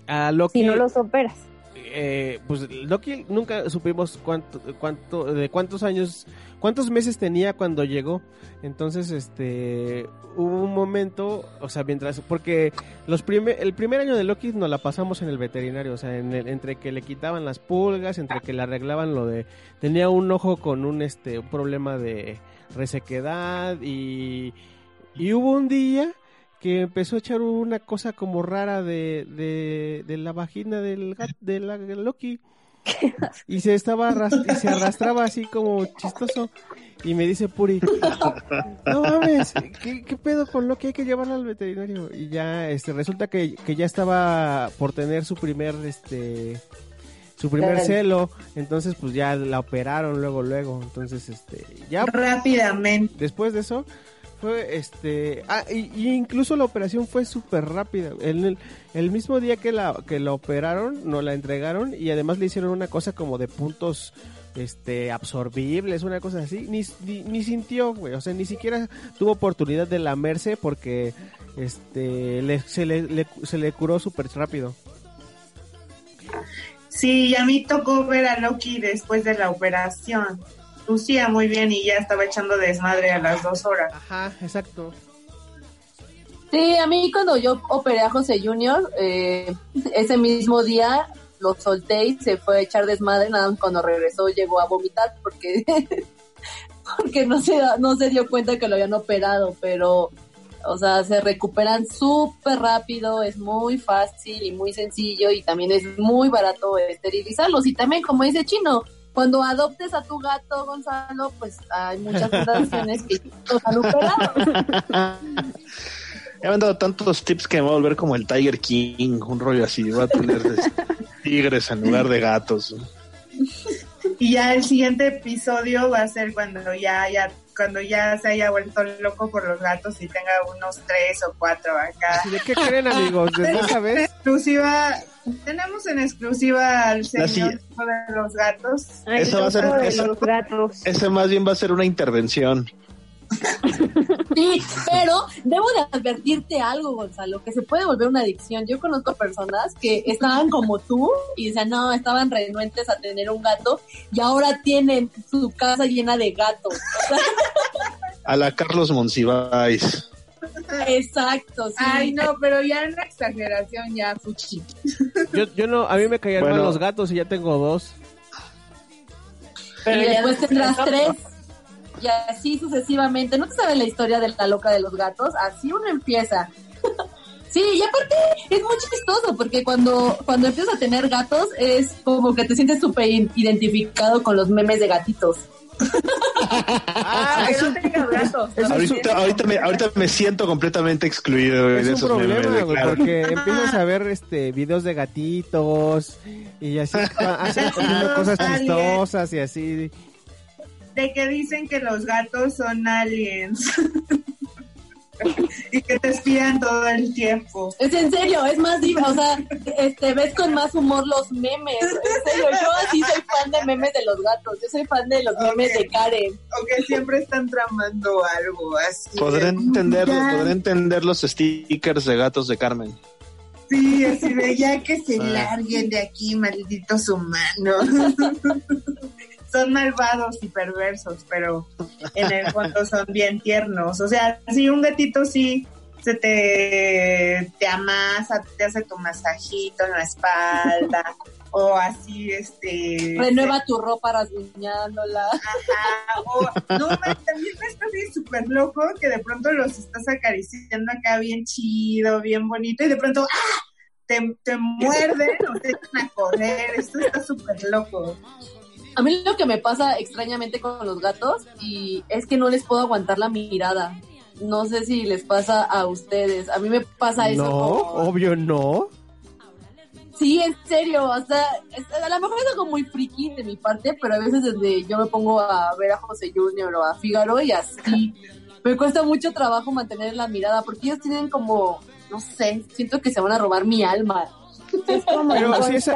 a Loki Si no los operas. Eh, pues Loki nunca supimos cuánto, cuánto, de cuántos años, cuántos meses tenía cuando llegó. Entonces, este, hubo un momento, o sea, mientras, porque los el primer año de Loki nos la pasamos en el veterinario, o sea, entre que le quitaban las pulgas, entre que le arreglaban lo de, tenía un ojo con un, este, un problema de resequedad y, y hubo un día que empezó a echar una cosa como rara de, de, de la vagina del gat, de la de Loki. Y se estaba y se arrastraba así como chistoso. Y me dice Puri no mames ¿qué, qué pedo con Loki hay que llevarlo al veterinario y ya este resulta que, que ya estaba por tener su primer este su primer celo. Entonces pues ya la operaron luego luego. Entonces este ya Rápidamente. después de eso fue este ah y, incluso la operación fue súper rápida. El, el, mismo día que la que la operaron nos la entregaron y además le hicieron una cosa como de puntos este absorbibles una cosa así. Ni, ni, sintió güey. O sea ni siquiera tuvo oportunidad de lamerse porque este le, se le, le- se le curó súper rápido. Sí, a mí tocó ver a Loki después de la operación. Lucía muy bien y ya estaba echando desmadre a las dos horas. ajá exacto Sí, a mí cuando yo operé a José Junior, eh, ese mismo día lo solté y se fue a echar desmadre, nada más cuando regresó llegó a vomitar porque porque no se da- no se dio cuenta que lo habían operado, pero o sea, se recuperan súper rápido, es muy fácil y muy sencillo y también es muy barato esterilizarlos y también como dice Chino, cuando adoptes a tu gato Gonzalo, pues hay muchas fundaciones que los han operado. Me han dado tantos tips que me voy a volver como el Tiger King, un rollo así. Voy a tener tigres en lugar de gatos. Y ya el siguiente episodio va a ser cuando ya haya, cuando ya se haya vuelto loco por los gatos y tenga unos tres o cuatro acá. ¿de qué creen amigos? desde esa vez Exclusiva, tenemos en exclusiva al señor si- de los gatos. Ay, Eso va a ser- eso- los gatos. Ese más bien va a ser una intervención. Sí, pero debo de advertirte algo, Gonzalo, que se puede volver una adicción. Yo conozco personas que estaban como tú y decían, no, estaban renuentes a tener un gato y ahora tienen su casa llena de gatos. A la Carlos Monsiváis. exacto, sí. Ay, no, pero ya en la exageración ya fuchi. yo, yo no a mí me caían Bueno. mal los gatos y ya tengo dos y después tendrás tres. Y así sucesivamente. ¿No te sabes la historia de la loca de los gatos? Así uno empieza. Sí, y aparte es muy chistoso porque cuando, cuando empiezas a tener gatos es como que te sientes súper identificado con los memes de gatitos. ah, Que eso, no tengas gatos. eso es un- Ahorita, ahorita, me, ahorita me siento completamente excluido Es de un esos problema, memes, güey, claro. porque empiezas a ver este videos de gatitos y así hacen haciendo cosas chistosas y así. De que dicen que los gatos son aliens. y que te espían todo el tiempo. Es en serio, es más, div- o sea, este, ves con más humor los memes. En serio, yo así soy fan de memes de los gatos. Yo soy fan de los memes de Karen. O que siempre están tramando algo así. Podré de, entender, ya, podré entender los stickers de gatos de Carmen. Sí, así de ya que se larguen de aquí, malditos humanos. son malvados y perversos, pero en el fondo son bien tiernos. O sea, si un gatito sí se te, te amasa, te hace tu masajito en la espalda, o así, este... Renueva tu ropa rasguñándola. Ajá, o no, también está bien súper loco que de pronto los estás acariciando acá bien chido, bien bonito, y de pronto, ¡ah! Te, te muerden o te echan a correr, esto está súper loco. A mí lo que me pasa extrañamente con los gatos y es que no les puedo aguantar la mirada. No sé si les pasa a ustedes. A mí me pasa eso. No, como- obvio no. Sí, en serio, o sea, a lo mejor es algo muy friki de mi parte, pero a veces desde yo me pongo a ver a José Junior o a Fígaro y así me cuesta mucho trabajo mantener la mirada porque ellos tienen como, no sé, siento que se van a robar mi alma. Es como en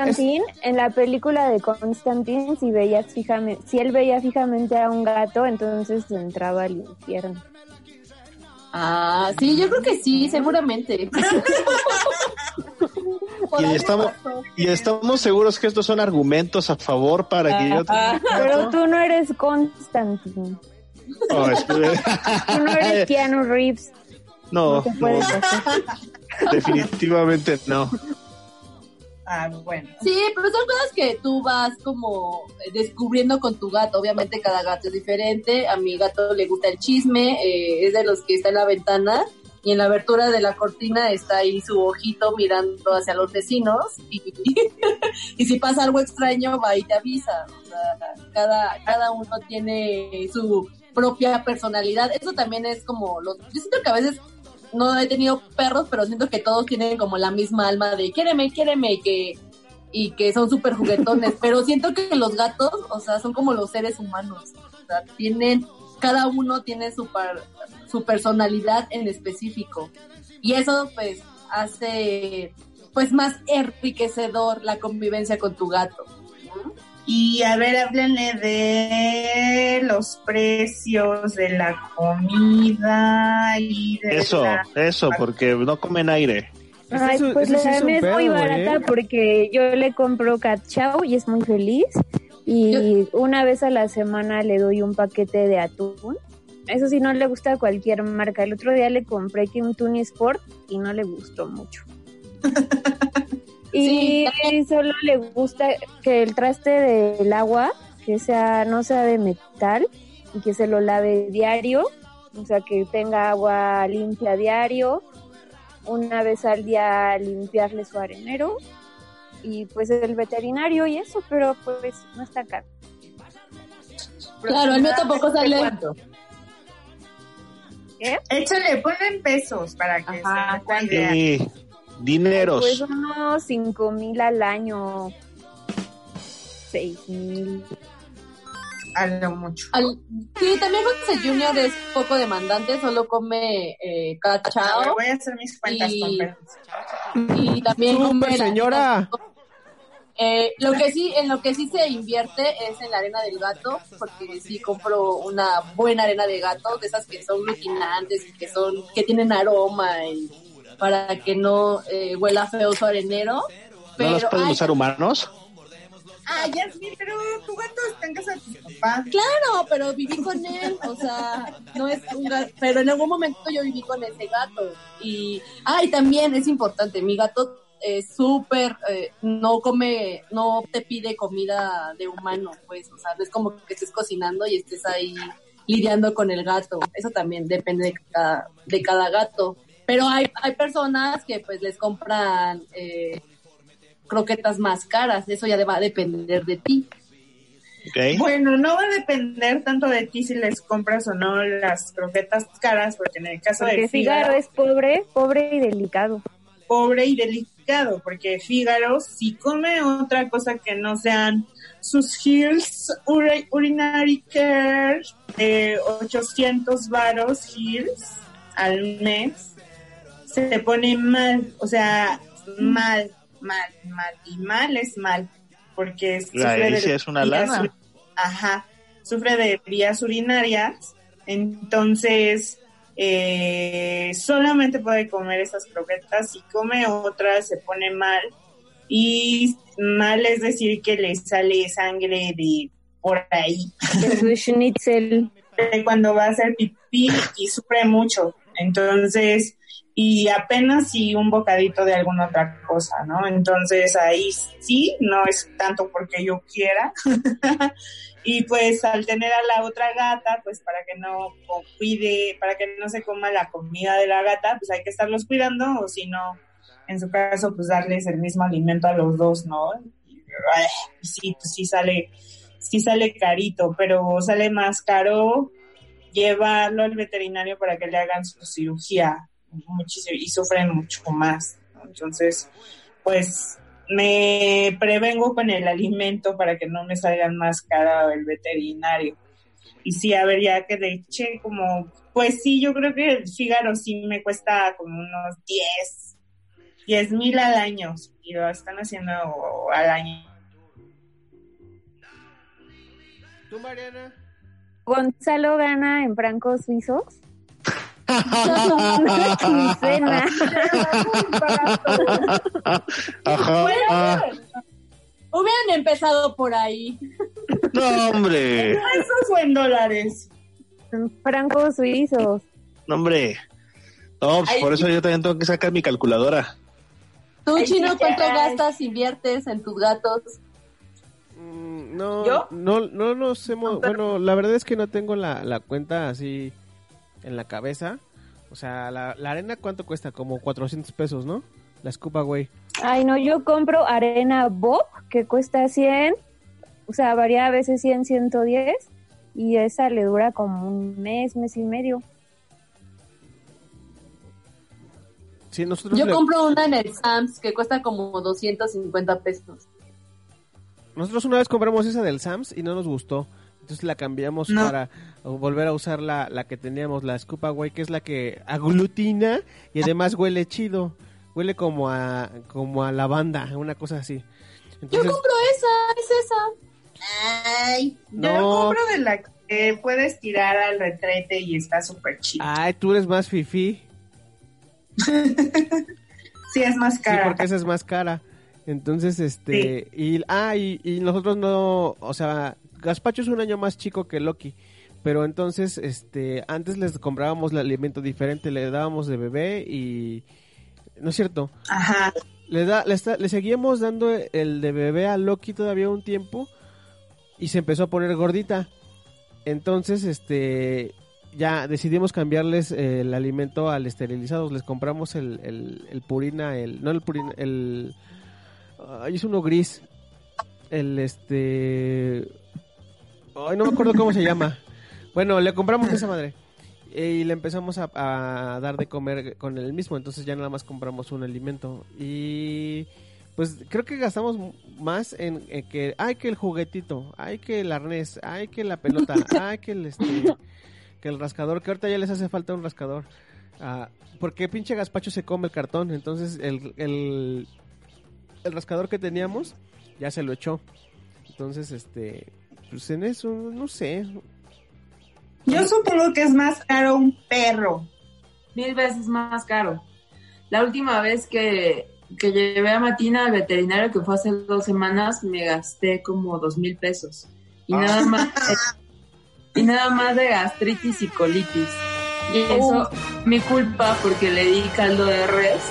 es- en la película de Constantine, si veías fijamente, si él veía fijamente a un gato, entonces entraba al infierno. Ah, sí, yo creo que sí, seguramente. Y estamos, y estamos seguros que estos son argumentos a favor para que yo... Pero tú no eres Constantine, Oh, tú no eres Keanu Reeves, no te definitivamente no. Ah, bueno. Sí, pero son cosas que tú vas como eh, descubriendo con tu gato. Obviamente cada gato es diferente. A mi gato le gusta el chisme, eh, es de los que está en la ventana y en la abertura de la cortina está ahí su ojito mirando hacia los vecinos y, si pasa algo extraño va y te avisa. O sea, cada, cada uno tiene su propia personalidad. Eso también es como los... Yo siento que a veces no he tenido perros, pero siento que todos tienen como la misma alma de quiéreme, quiéreme, y que, y que son súper juguetones. pero siento que los gatos, o sea, son como los seres humanos. O sea, tienen, cada uno tiene su, par- su personalidad en específico. Y eso, pues, hace, pues, más enriquecedor la convivencia con tu gato. Y a ver, háblenle de los precios de la comida y de Eso, la- eso, porque no comen aire. Ay, pues eso sí la es un mía es muy pedo, barata ¿eh? porque yo le compro cat chow y es muy feliz. Y una vez a la semana le doy un paquete de atún. Eso sí, no le gusta a cualquier marca. El otro día le compré que un Tuni Sport y no le gustó mucho. y solo le gusta que el traste del agua, que sea no sea de metal y que se lo lave diario. O sea, que tenga agua limpia diario una vez al día limpiarle su arenero y pues el veterinario y eso, pero pues no está caro. Claro, el mío tampoco sale. ¿Cuánto? ¿Qué? Échale, ponle en pesos para que Ajá, se. Sí, dineros. Pues unos cinco mil al año, seis mil. A lo mucho. Al- sí, también José Junior es poco demandante, solo come eh, cachao voy a hacer mis cuentas Y- y también come señora. Eh, lo que sí, en lo que sí se invierte es en la arena del gato, porque sí compro una buena arena de gato, de esas que son glutinantes, que son, que tienen aroma y para que no eh, huela feo su arenero. ¿No Pero, los pueden ay, usar humanos? Ah, Yasmin, pero tu gato está en casa de tus papás. Claro, pero viví con él, o sea, no es un gato, pero en algún momento yo viví con ese gato. Y, ah, y también es importante, mi gato es súper, eh, no come, no te pide comida de humano, pues, o sea, no es como que estés cocinando y estés ahí lidiando con el gato. Eso también depende de cada, de cada gato. Pero hay, hay personas que pues les compran eh, croquetas más caras, eso ya va a depender de ti. Bueno, no va a depender tanto de ti si les compras o no las croquetas caras, porque en el caso Porque de Fígaro, es pobre, pobre y delicado. pobre y delicado, porque Fígaro si come otra cosa que no sean sus uri- Urinary Care de 800 varos Hills al mes, se pone mal, o sea, mal, mal, mal, y mal es mal, porque sufre Ahí de es una lana. Ajá, sufre de vías urinarias, entonces eh, solamente puede comer esas croquetas, si come otras se pone mal, y mal es decir que le sale sangre de por ahí, de cuando va a hacer pipí y sufre mucho. Entonces, y apenas si un bocadito de alguna otra cosa, ¿no? Entonces ahí sí, no es tanto porque yo quiera. y pues al tener a la otra gata, pues para que no cuide, para que no se coma la comida de la gata, pues hay que estarlos cuidando o si no, en su caso, pues darles el mismo alimento a los dos, ¿no? Y, sí, pues sí sale, sí sale carito, pero sale más caro llevarlo al veterinario para que le hagan su cirugía muchísimo y sufren mucho más. Entonces, pues me prevengo con el alimento para que no me salgan más caro el veterinario. Y sí, a ver, ya que le eché como, pues sí, yo creo que el Fígaro sí me cuesta como unos 10, 10 mil al año. Y lo están haciendo al año. ¿Tú, Mariana? Gonzalo gana en francos suizos. Ajá. ah. Hubieran empezado por ahí. No, hombre. Eso fue en dólares. Francos suizos. No, hombre. No, pues por eso yo también tengo que sacar mi calculadora. ¿Tú, Ay, Chino, cuánto ay. gastas, inviertes en tus gatos? Mm, No, ¿Yo? no, no nos hemos, bueno, la verdad es que no tengo la, la cuenta así en la cabeza. O sea, la, la arena cuánto cuesta, como 400 pesos, ¿no? La Scuba Way. Ay, no, yo compro arena Bob, que cuesta 100, o sea, varía a veces 100, 110, y esa le dura como un mes, mes y medio. Sí, nosotros, Yo le- compro una en el Sams que cuesta como 250 pesos. nosotros una vez compramos esa del Sams y no nos gustó. Entonces la cambiamos No. para volver a usar la, la que teníamos, la Scuba Way, que es la que aglutina y además huele chido. Huele como a, como a lavanda, una cosa así. Yo compro esa, es esa. Ay, yo No. compro de la que puedes tirar al retrete y está súper chido. ay, tú eres más fifi. Sí, es más Sí, cara. porque esa es más cara. Entonces, este, y, ah, y, y nosotros no, o sea, Gaspacho es un año más chico que Loki, pero entonces, este, antes les comprábamos el alimento diferente, le dábamos de bebé y, no es cierto, Ajá. le, da, le, está- le seguíamos dando el de bebé a Loki todavía un tiempo y se empezó a poner gordita. Entonces, este, ya decidimos cambiarles el alimento al esterilizados. Les compramos el, el, el purina, el, no el purina, el, es uno gris. El, este, ay, no me acuerdo cómo se llama. Bueno, le compramos esa madre. Y le empezamos a, a dar de comer con el mismo, entonces ya nada más compramos un alimento. Y pues creo que gastamos más en, en que, ay que el juguetito, ay que el arnés, ay que la pelota, ay que el este, que el rascador, que ahorita ya les hace falta un rascador. Ah, porque pinche gazpacho se come el cartón, entonces el, el, el rascador que teníamos ya se lo echó. Entonces, este, pues en eso, no sé. Yo supongo que es más caro un perro. Mil veces más caro. La última vez que, que llevé a Matina al veterinario, que fue hace dos semanas, me gasté como dos mil pesos. Y nada más y nada más de gastritis y colitis. Y eso, mi culpa porque le di caldo de res,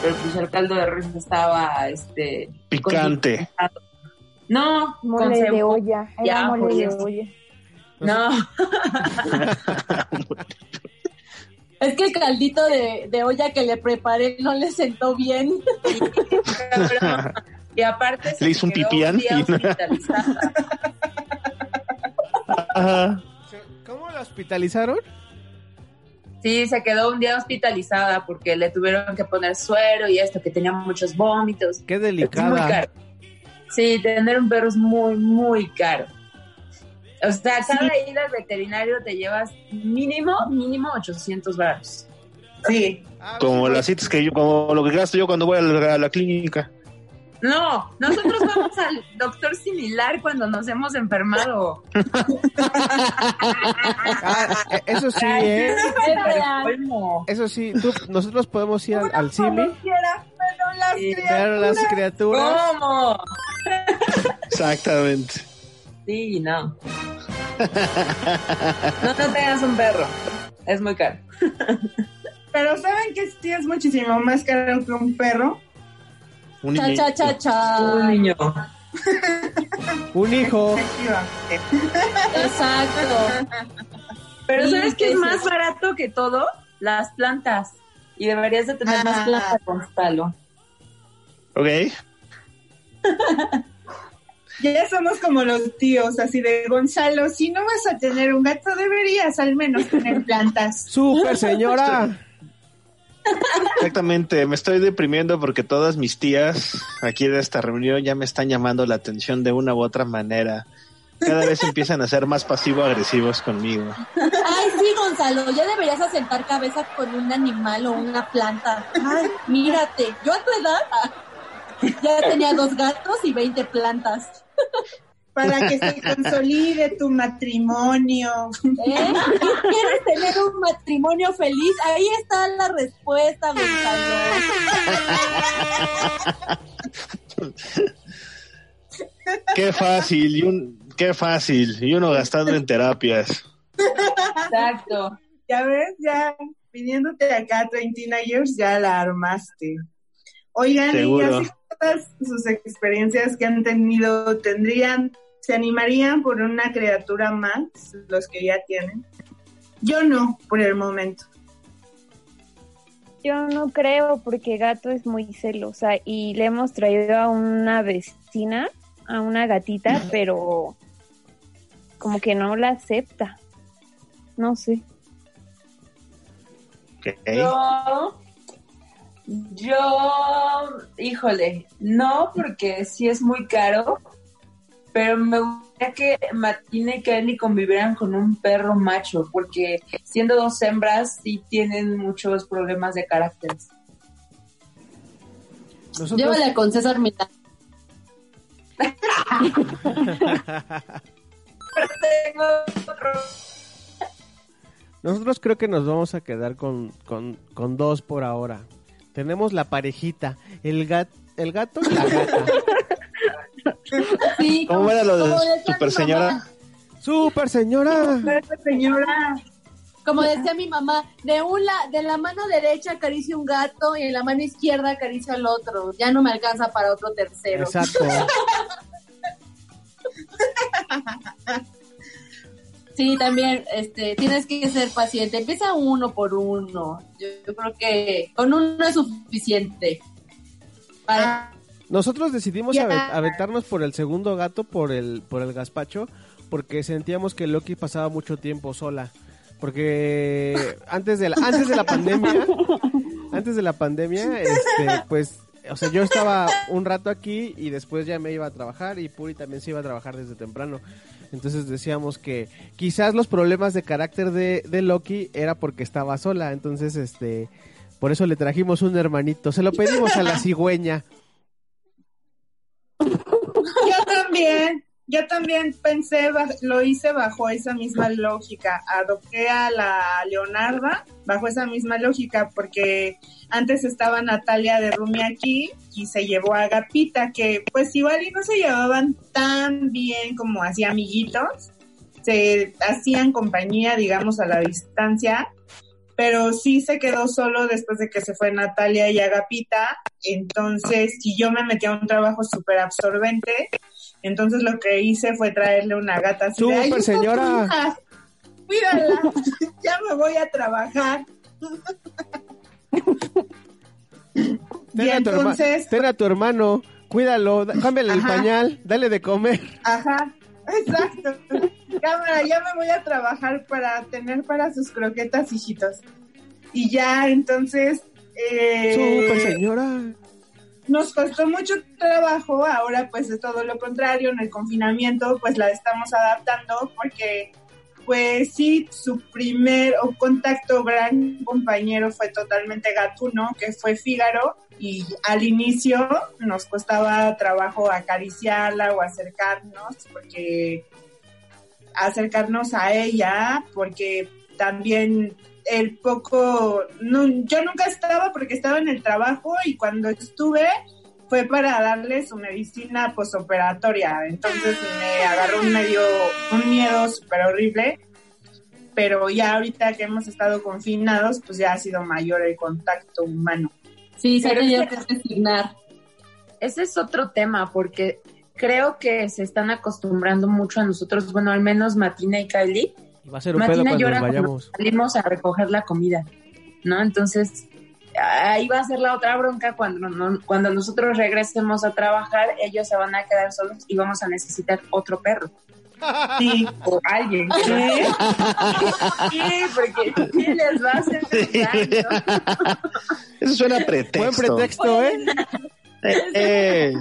pero pues el caldo de res estaba este Picante. No, con Mole de olla, era Ya, mole pues, de olla. No, Es que el caldito de, de olla que le preparé no le sentó bien. Y aparte se Le hizo un. Ajá. ¿Cómo la hospitalizaron? Sí, se quedó un día hospitalizada porque le tuvieron que poner suero y esto, que tenía muchos vómitos. Qué Es muy delicada. Sí, tener un perro es muy, muy caro. O sea, cada ida al veterinario te llevas mínimo, mínimo 800 baros. Sí. Ah, Como las citas que yo, como lo que gasto yo cuando voy a la, a la clínica. No, nosotros vamos al doctor similar cuando nos hemos enfermado. Ah, eso sí, ¿eh? Eso sí, tú- nosotros podemos ir al, al CIMI, pero las Sí. pero las criaturas... ¿Cómo? Exactamente. Sí, no. No, no tengas un perro. Es muy caro. Pero ¿saben que sí es muchísimo más caro que un perro? Un Cha, niño. cha, cha, cha. Un niño. Un hijo. Exacto. Pero Sí, ¿sabes qué es más barato que todo? Las plantas. Y deberías de tener Ah. más plantas, Gonzalo. Ok. Ya somos como los tíos, así de Gonzalo, si no vas a tener un gato, deberías al menos tener plantas. Super señora. Exactamente, me estoy deprimiendo porque todas mis tías aquí de esta reunión ya me están llamando la atención de una u otra manera. Cada vez empiezan a ser más pasivo-agresivos conmigo. Ay, sí, Gonzalo, ya deberías asentar cabeza con un animal o una planta. Ay, mírate, yo a tu edad ya tenía dos gatos y 20 plantas. Para que se consolide tu matrimonio. ¿Eh? ¿Quieres tener un matrimonio feliz? Ahí está la respuesta, Gonzalo. Qué fácil, y un, qué fácil, y uno gastando en terapias. Exacto. Ya ves, ya viniéndote acá, 29 years, ya la armaste. Oigan, Seguro. y así todas sus experiencias que han tenido, ¿tendrían, se animarían por una criatura más, los que ya tienen? Yo no, por el momento. Yo no creo porque gato es muy celosa y le hemos traído a una vecina, a una gatita, pero como que no la acepta. No sé. Ok. Yo, yo, híjole, no, porque sí es muy caro, pero me gustaría que Martina y Kelly convivieran con un perro macho, porque siendo dos hembras sí tienen muchos problemas de carácter. Nosotros, Llévale con César Milán. Nosotros creo que nos vamos a quedar con, con, con dos por ahora. Tenemos la parejita, el, gat, el gato y la gata. Sí, ¿Cómo era lo de super señora? Super señora. Señora, Como decía mi mamá, de una, de la mano derecha acaricia un gato y en la mano izquierda acaricia al otro. Ya no me alcanza para otro tercero. Exacto. Sí, también, este, tienes que ser paciente. Empieza uno por uno. Yo, yo creo que con uno es suficiente. Para, Nosotros decidimos aventarnos por el segundo gato, por el, por el gazpacho, porque sentíamos que Loki pasaba mucho tiempo sola. Porque antes de la, antes de la pandemia, antes de la pandemia, este, pues, o sea, yo estaba un rato aquí y después ya me iba a trabajar y Puri también se iba a trabajar desde temprano. Entonces decíamos que quizás los problemas de carácter de, de Loki era porque estaba sola. Entonces, este, por eso le trajimos un hermanito. Se lo pedimos a la cigüeña. yo también, yo también pensé, lo hice bajo esa misma lógica. Adopté a la Leonarda bajo esa misma lógica porque antes estaba Natalia de Rumi aquí y se llevó a Agapita, que pues igual y no se llevaban tan bien como hacía amiguitos. Se hacían compañía, digamos, a la distancia, pero sí se quedó solo después de que se fue Natalia y Agapita. Entonces, y yo me metí a un trabajo súper absorbente. Entonces lo que hice fue traerle una gata así Súper, "Ay, está tu señora". Cuídala, ya me voy a trabajar. y Ten tu herma- entonces, ten a tu hermano, cuídalo, da- cámbiale el pañal, dale de comer. ajá, exacto. Cámara, ya me voy a trabajar para tener para sus croquetas, hijitos. Y ya, entonces, eh, Súper señora. Nos costó mucho trabajo, ahora pues es todo lo contrario, en el confinamiento pues la estamos adaptando porque pues sí, su primer contacto gran compañero fue totalmente gatuno, que fue Fígaro, y al inicio nos costaba trabajo acariciarla o acercarnos, porque acercarnos a ella, porque también el poco, no, yo nunca estaba porque estaba en el trabajo y cuando estuve fue para darle su medicina posoperatoria, entonces me agarró un medio, un miedo súper horrible pero ya ahorita que hemos estado confinados, pues ya ha sido mayor el contacto humano. Sí, se ha tenido que resignar. Ese es otro tema, porque creo que se están acostumbrando mucho a nosotros, bueno, al menos Matina y Kylie. Y va a ser un pedo llora cuando vayamos. salimos a recoger la comida, ¿no? Entonces, ahí va a ser la otra bronca cuando, no- cuando nosotros regresemos a trabajar, ellos se van a quedar solos y vamos a necesitar otro perro. Sí, O alguien. ¿Sí? Sí, porque sí les va a hacer daño. Eso suena a pretexto. Buen pretexto, ¿eh? Eh, eh,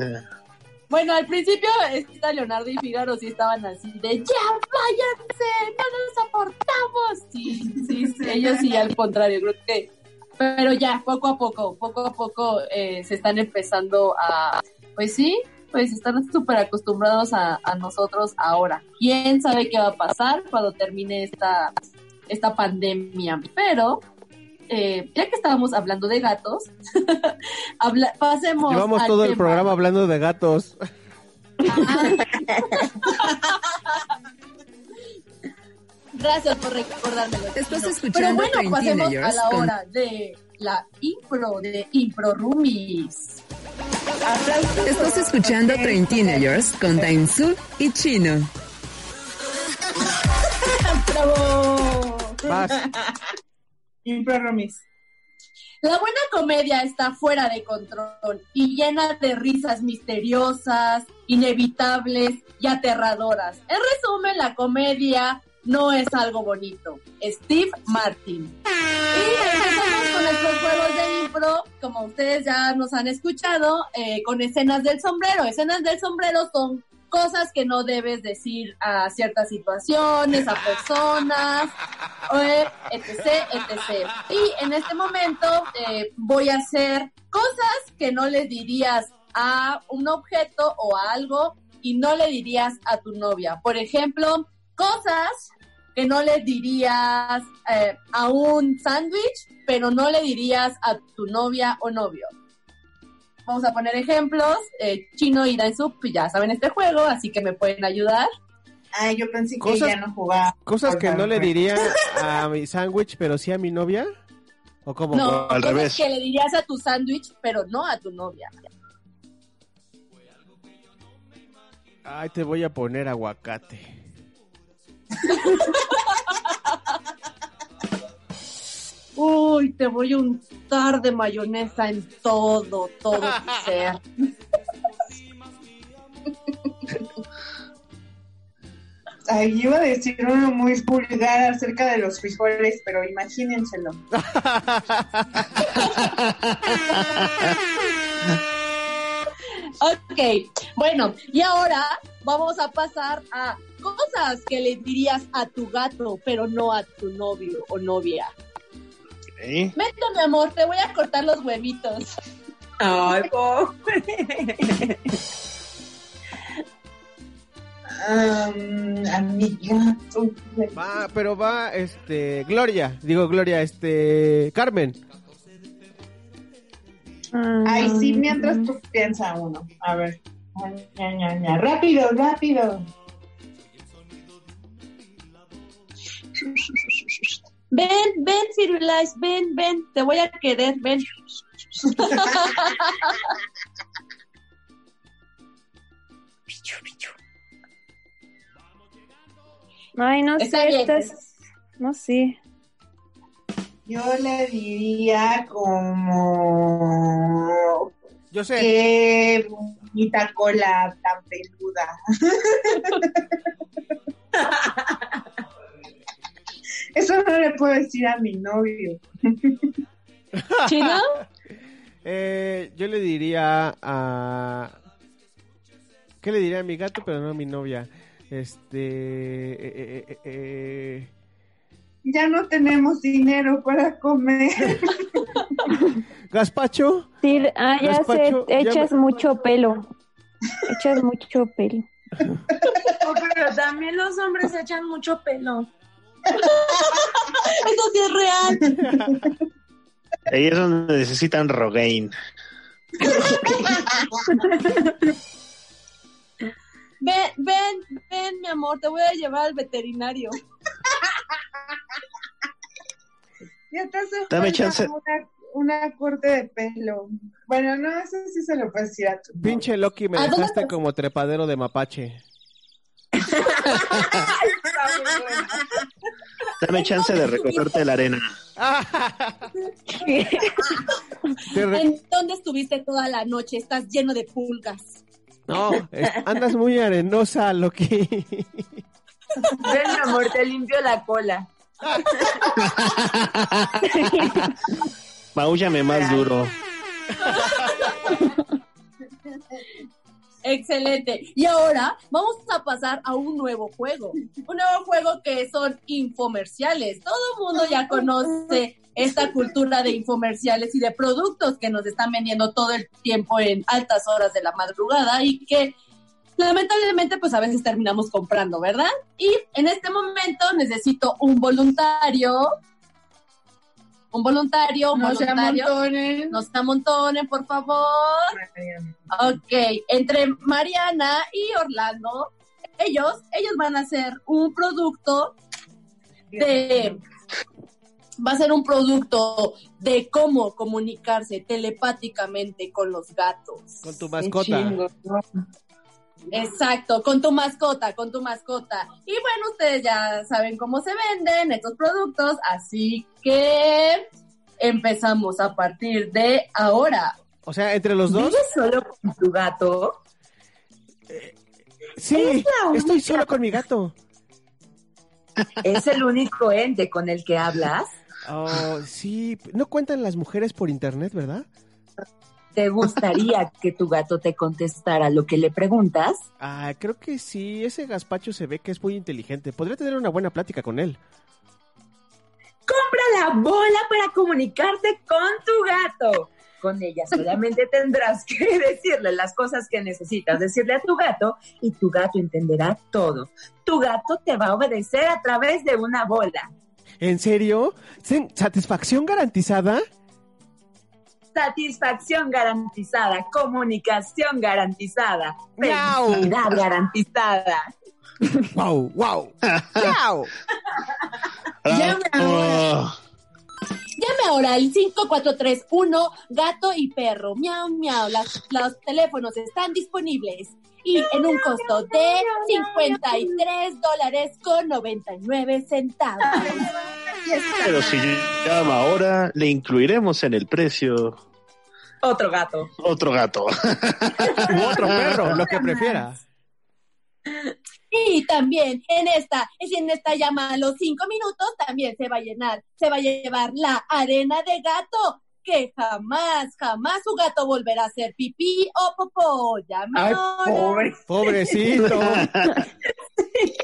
Bueno, al principio está Leonardo y Figaro sí estaban así de ya váyanse, no nos aportamos. Sí, sí, sí, ellos sí al contrario, creo que pero ya poco a poco, poco a poco eh, se están empezando a, pues sí, pues están súper acostumbrados a, a nosotros ahora. ¿Quién sabe qué va a pasar cuando termine esta, esta pandemia? Pero, eh, ya que estábamos hablando de gatos, habla- pasemos Llevamos al todo el programa hablando de gatos. Gracias por recordármelo. Estás escuchando Pero bueno, pasemos a la con- hora de la impro, de Impro Roomies. Estás escuchando Train Teenagers con Dainzú y Chino. ¡Bravo! Vas. Impro Romis. La buena comedia está fuera de control y llena de risas misteriosas, inevitables y aterradoras. En resumen, la comedia no es algo bonito. Steve Martin. Y empezamos con nuestros juegos de impro, como ustedes ya nos han escuchado, eh, con escenas del sombrero. Escenas del sombrero son cosas que no debes decir a ciertas situaciones, a personas, etc, etc. Y en este momento eh, voy a hacer cosas que no le dirías a un objeto o a algo y no le dirías a tu novia. Por ejemplo, cosas que no le dirías eh, a un sándwich, pero no le dirías a tu novia o novio. Vamos a poner ejemplos. Eh, Chino y Daisup ya saben este juego, así que me pueden ayudar. Ay, yo pensé que Cosas- ya no jugaba. Cosas que no le diría a mi sándwich, pero sí a mi novia. ¿O cómo? No, al cosas revés. que le dirías a tu sándwich, pero no a tu novia. Ay, te voy a poner aguacate. Uy, te voy a untar de mayonesa en todo, todo tu ser. Ay, iba a decir uno muy vulgar acerca de los frijoles, pero imagínenselo. Ok, bueno, y ahora vamos a pasar a cosas que le dirías a tu gato, pero no a tu novio o novia. ¿Eh? Vente, mi amor, te voy a cortar los huevitos. Ay, pobre. Am, amiga. Va, pero va, este, Gloria, digo Gloria, este, Carmen. Ay, sí, mientras tú piensa uno. A ver. Ña, ña, ña. Rápido, rápido. Ven, ven, Firulais, ven, ven, te voy a querer, ven. Ay, no Está sé, bien. estas... No sé. Yo le diría como Yo sé. qué bonita cola tan peluda. Eso no le puedo decir a mi novio. ¿Chino? Eh, yo le diría a... ¿Qué le diría a mi gato, pero no a mi novia? Este... eh, eh, eh, eh, Ya no tenemos dinero para comer. ¿Gaspacho? Sí, ah, ya Gazpacho, sé, ya echas me- mucho pelo. Echas mucho pelo. Oh, pero también los hombres echan mucho pelo. Eso sí es real. Ahí es donde necesitan Rogaine. Ven, ven, ven, mi amor, te voy a llevar al veterinario. Ya te hace Dame falta chance. Una, una corte de pelo. Bueno, no, eso sí se lo puedes decir a tu Pinche Loki, me ¿A dónde dejaste te- como trepadero de mapache. Dame chance de recogerte la arena. ¿En dónde estuviste toda la noche? Estás lleno de pulgas. No, es- andas muy arenosa, Loki. Ven, mi amor, te limpio la cola. Maúllame más duro. Excelente. Y ahora vamos a pasar a un nuevo juego. Un nuevo juego que son infomerciales. Todo el mundo ya conoce esta cultura de infomerciales y de productos que nos están vendiendo todo el tiempo en altas horas de la madrugada y que lamentablemente pues a veces terminamos comprando, ¿verdad? Y en este momento necesito un voluntario. Un voluntario, un No se voluntario. amontonen. No se amontonen, por favor. Ok, entre Mariana y Orlando, ellos, ellos van a hacer un producto de, va a ser un producto de cómo comunicarse telepáticamente con los gatos. Con tu mascota. Exacto, con tu mascota, con tu mascota. Y bueno, ustedes ya saben cómo se venden estos productos, así que empezamos a partir de ahora. O sea, entre los dos. ¿Vives solo con tu gato? Sí, estoy solo con mi gato. ¿Es el único ente con el que hablas? Oh, sí, no cuentan las mujeres por internet, ¿verdad? ¿Te gustaría que tu gato te contestara lo que le preguntas? Ah, creo que sí, ese gazpacho se ve que es muy inteligente. Podría tener una buena plática con él. Compra la bola para comunicarte con tu gato. Con ella solamente tendrás que decirle las cosas que necesitas decirle a tu gato y tu gato entenderá todo. Tu gato te va a obedecer a través de una bola. ¿En serio? ¿Sen- ¿Satisfacción garantizada? Satisfacción garantizada, comunicación garantizada, felicidad garantizada. ¡Wow! ¡Wow! ¡Miau! Llame ahora. Oh, Llame ahora al 5431 Gato y Perro. Miau, miau. Las- los teléfonos están disponibles. Y en un costo de 53 dólares con 99 centavos. Pero si llama ahora, le incluiremos en el precio Otro gato. otro gato. U otro perro, lo que prefiera. Y también en esta, si en esta llama a los 5 minutos, también se va a llenar, se va a llevar la arena de gato. Que jamás, jamás su gato volverá a hacer pipí o popó. Llame Ay, pobre. Pobrecito.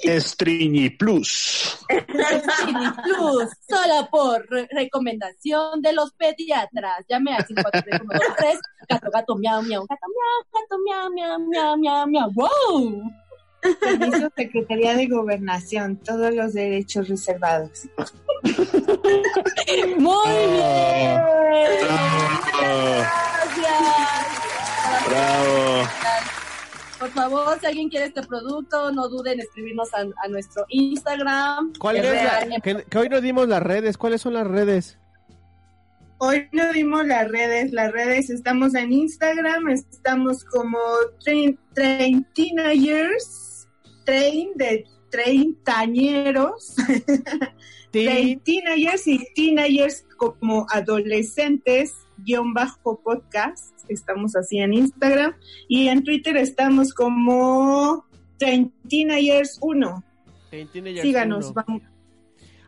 Estriñi Plus. Cine Plus, solo por re- recomendación de los pediatras. Llame al 54123 gato, gato, miau, miau, gato, miau, gato, miau, miau, miau, miau, miau. ¡Wow! Servicio Secretaría de Gobernación, todos los derechos reservados. Muy bien. Bravo. Gracias. Bravo. Por favor, si alguien quiere este producto, no duden en escribirnos a, a nuestro Instagram. ¿Cuál es la, que, que hoy no dimos las redes. ¿Cuáles son las redes? Hoy no dimos las redes, las redes estamos en Instagram, estamos como train, train teenagers, train de treintañeros, train teenagers y teenagers como adolescentes, guion bajo podcast, estamos así en Instagram, y en Twitter estamos como train teenagers 1. Síganos, vamos.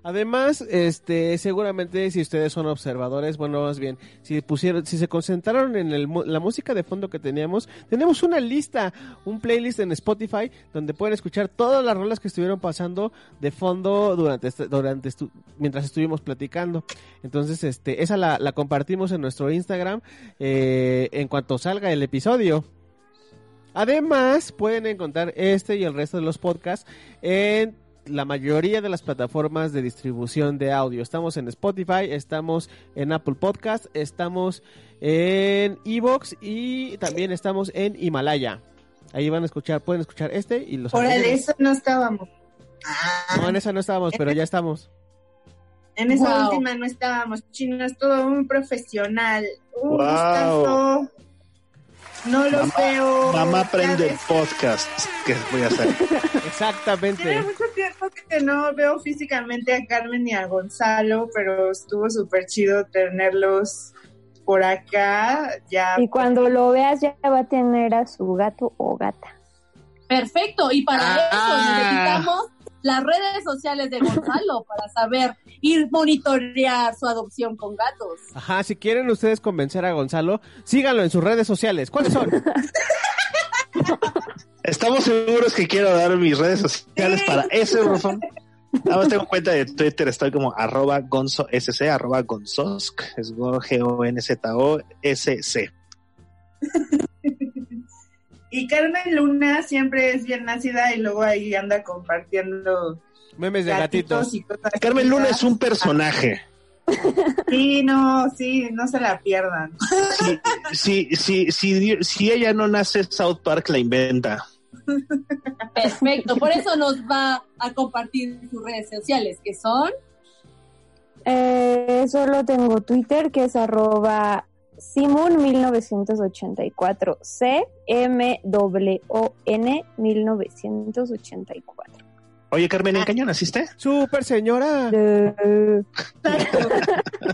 Además, este, seguramente si ustedes son observadores, bueno, más bien, si pusieron, si se concentraron en el la música de fondo que teníamos, tenemos una lista, un playlist en Spotify donde pueden escuchar todas las rolas que estuvieron pasando de fondo durante, este- durante estu- mientras estuvimos platicando. Entonces, este, esa la, la compartimos en nuestro Instagram eh, en cuanto salga el episodio. Además, pueden encontrar este y el resto de los podcasts en la mayoría de las plataformas de distribución de audio. Estamos en Spotify, estamos en Apple Podcast, estamos en Evox y también estamos en Himalaya. Ahí van a escuchar, pueden escuchar este y los Por anteriores. eso no estábamos. No, en esa no estábamos, pero ya estamos. En esa Wow. última no estábamos chinos, todo un profesional. Un Wow. gustazo. No los Mamá- veo. Mamá prende el podcast que voy a hacer. Tiene Exactamente. mucho tiempo que no veo físicamente a Carmen ni a Gonzalo, pero estuvo súper chido tenerlos por acá. Ya Y cuando lo veas ya va a tener a su gato o gata. Perfecto, y para Ah. eso necesitamos las redes sociales de Gonzalo para saber y monitorear su adopción con gatos. Ajá, si quieren ustedes convencer a Gonzalo, síganlo en sus redes sociales. ¿Cuáles son? Estamos seguros que quiero dar mis redes sociales para ese bufón. Nada más tengo cuenta de Twitter, estoy como arroba gonzo sc, arroba gonzosk, es G-O-N-Z-O-S-C. Y Carmen Luna siempre es bien nacida y luego ahí anda compartiendo Memes de gatitos, gatitos. y cosas. Carmen Luna es un personaje. Sí, no, sí, no se la pierdan. Si, si, si, si, si ella no nace, South Park la inventa. Perfecto, por eso nos va a compartir sus redes sociales, que son Eh, solo tengo Twitter que es arroba Simun1984. C-M-O-N 1984. Oye, Carmen, ¿en qué año naciste? Super señora. De-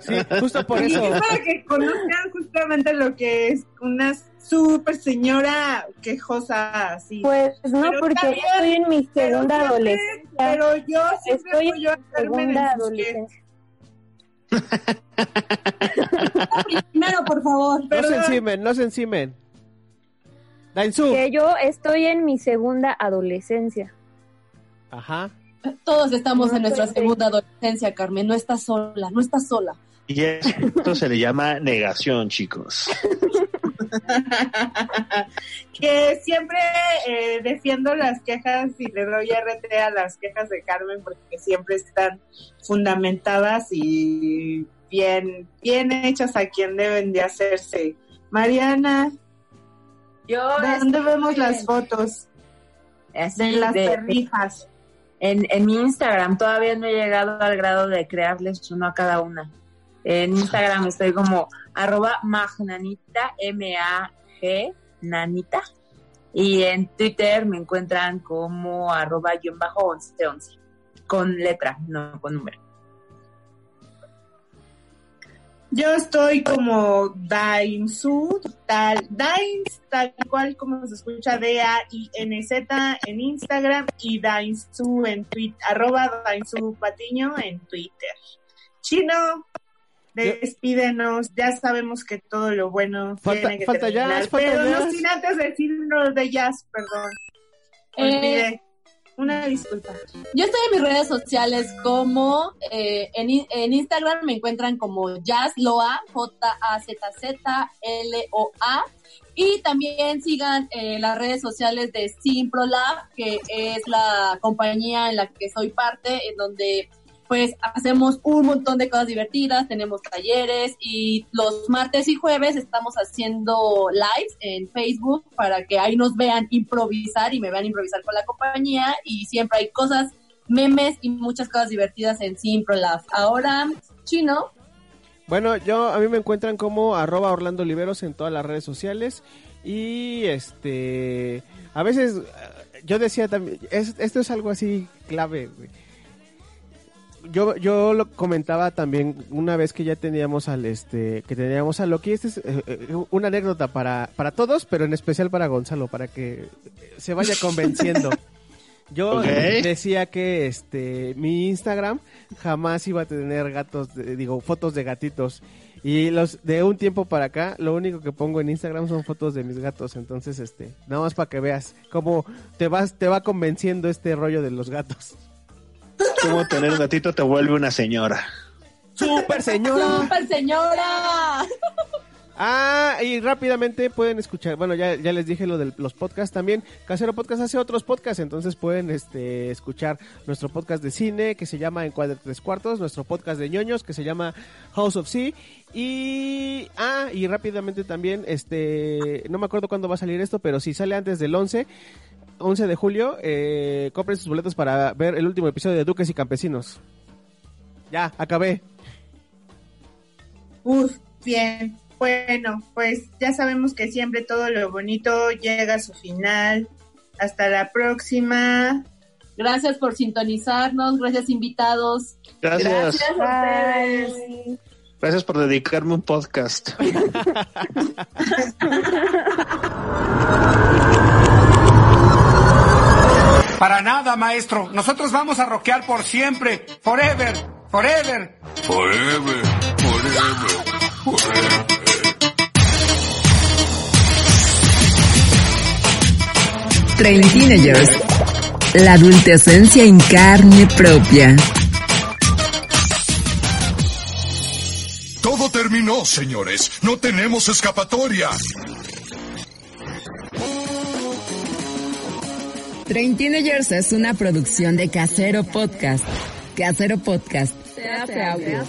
Sí, justo por Y eso. es para que conozcan justamente lo que es una súper señora quejosa así. Pues no, Pero porque ya estoy en mi segunda adolescencia. Pero yo siempre Estoy en a mi Carmen segunda en sus adolescencia. Primero, por favor. No se encimen, no se encimen. Dainzu. Que yo estoy en mi segunda adolescencia. Ajá. Todos estamos No en nuestra estoy- segunda adolescencia, Carmen. No estás sola, no estás sola. Y esto se le llama negación, chicos. que siempre eh, defiendo las quejas y le doy RT a las quejas de Carmen porque siempre están fundamentadas y bien, bien hechas a quien deben de hacerse. Mariana, Yo ¿dónde vemos las fotos así de las de- perrijas? En, en mi Instagram todavía no he llegado al grado de crearles uno a cada una. En Instagram estoy como arroba magnanita, M-A-G, nanita. Y en Twitter me encuentran como arroba guion bajo 1111. Con letra, no con número. Yo estoy como Dainzu, tal, Dains, tal cual como se escucha, D-A-I-N-Z en Instagram y Dainzu en Twitter, arroba Dainzu Patiño en Twitter. Chino, despídenos, ya sabemos que todo lo bueno Falta- tiene que falta terminar, jazz, falta pero no sin antes decirnos de jazz, perdón. Eh. Una disculpa. Yo estoy en mis redes sociales como eh, en, en Instagram me encuentran como Jazzloa, J-A-Z-Z-L-O-A. Y también sigan eh, las redes sociales de Simprolab, que es la compañía en la que soy parte, en donde pues hacemos un montón de cosas divertidas, tenemos talleres y los martes y jueves estamos haciendo lives en Facebook para que ahí nos vean improvisar y me vean improvisar con la compañía y siempre hay cosas, memes y muchas cosas divertidas en Simprolab. Ahora, Chino, Bueno, yo a mí me encuentran como arroba Orlando Oliveros en todas las redes sociales y este a veces eh, yo decía también es- esto es algo así clave. güey. Yo yo lo comentaba también una vez que ya teníamos al este que teníamos a Loki. Esta es eh, eh, una anécdota para para todos, pero en especial para Gonzalo para que se vaya convenciendo. Yo decía que este mi Instagram jamás iba a tener gatos, de- digo, fotos de gatitos. Y los de un tiempo para acá, lo único que pongo en Instagram son fotos de mis gatos. Entonces, este, nada más para que veas cómo te vas, te va convenciendo este rollo de los gatos. Cómo tener un gatito te vuelve una señora. ¡Super señora! ¡Super señora! Ah, y rápidamente pueden escuchar, bueno, ya, ya les dije lo de los podcasts también. Casero Podcast hace otros podcasts, entonces pueden este, escuchar nuestro podcast de cine que se llama Encuadre Tres Cuartos, nuestro podcast de ñoños que se llama House of Sea. Y, ah, y rápidamente también, este, no me acuerdo cuándo va a salir esto, pero si sale antes del 11, 11 de julio, eh, compren sus boletos para ver el último episodio de Duques y Campesinos. Ya, acabé. Uf, bien. Bueno, pues ya sabemos que siempre todo lo bonito llega a su final. Hasta la próxima. Gracias por sintonizarnos, gracias invitados. Gracias. Gracias a ustedes. Gracias por dedicarme un podcast. Para nada, maestro. Nosotros vamos a rockear por siempre. Forever, forever. Forever, forever, forever. Train Teenagers. La adultecencia en carne propia. Todo terminó, señores. No tenemos escapatoria. Train Teenagers es una producción de Casero Podcast. Casero Podcast. Se hace audio.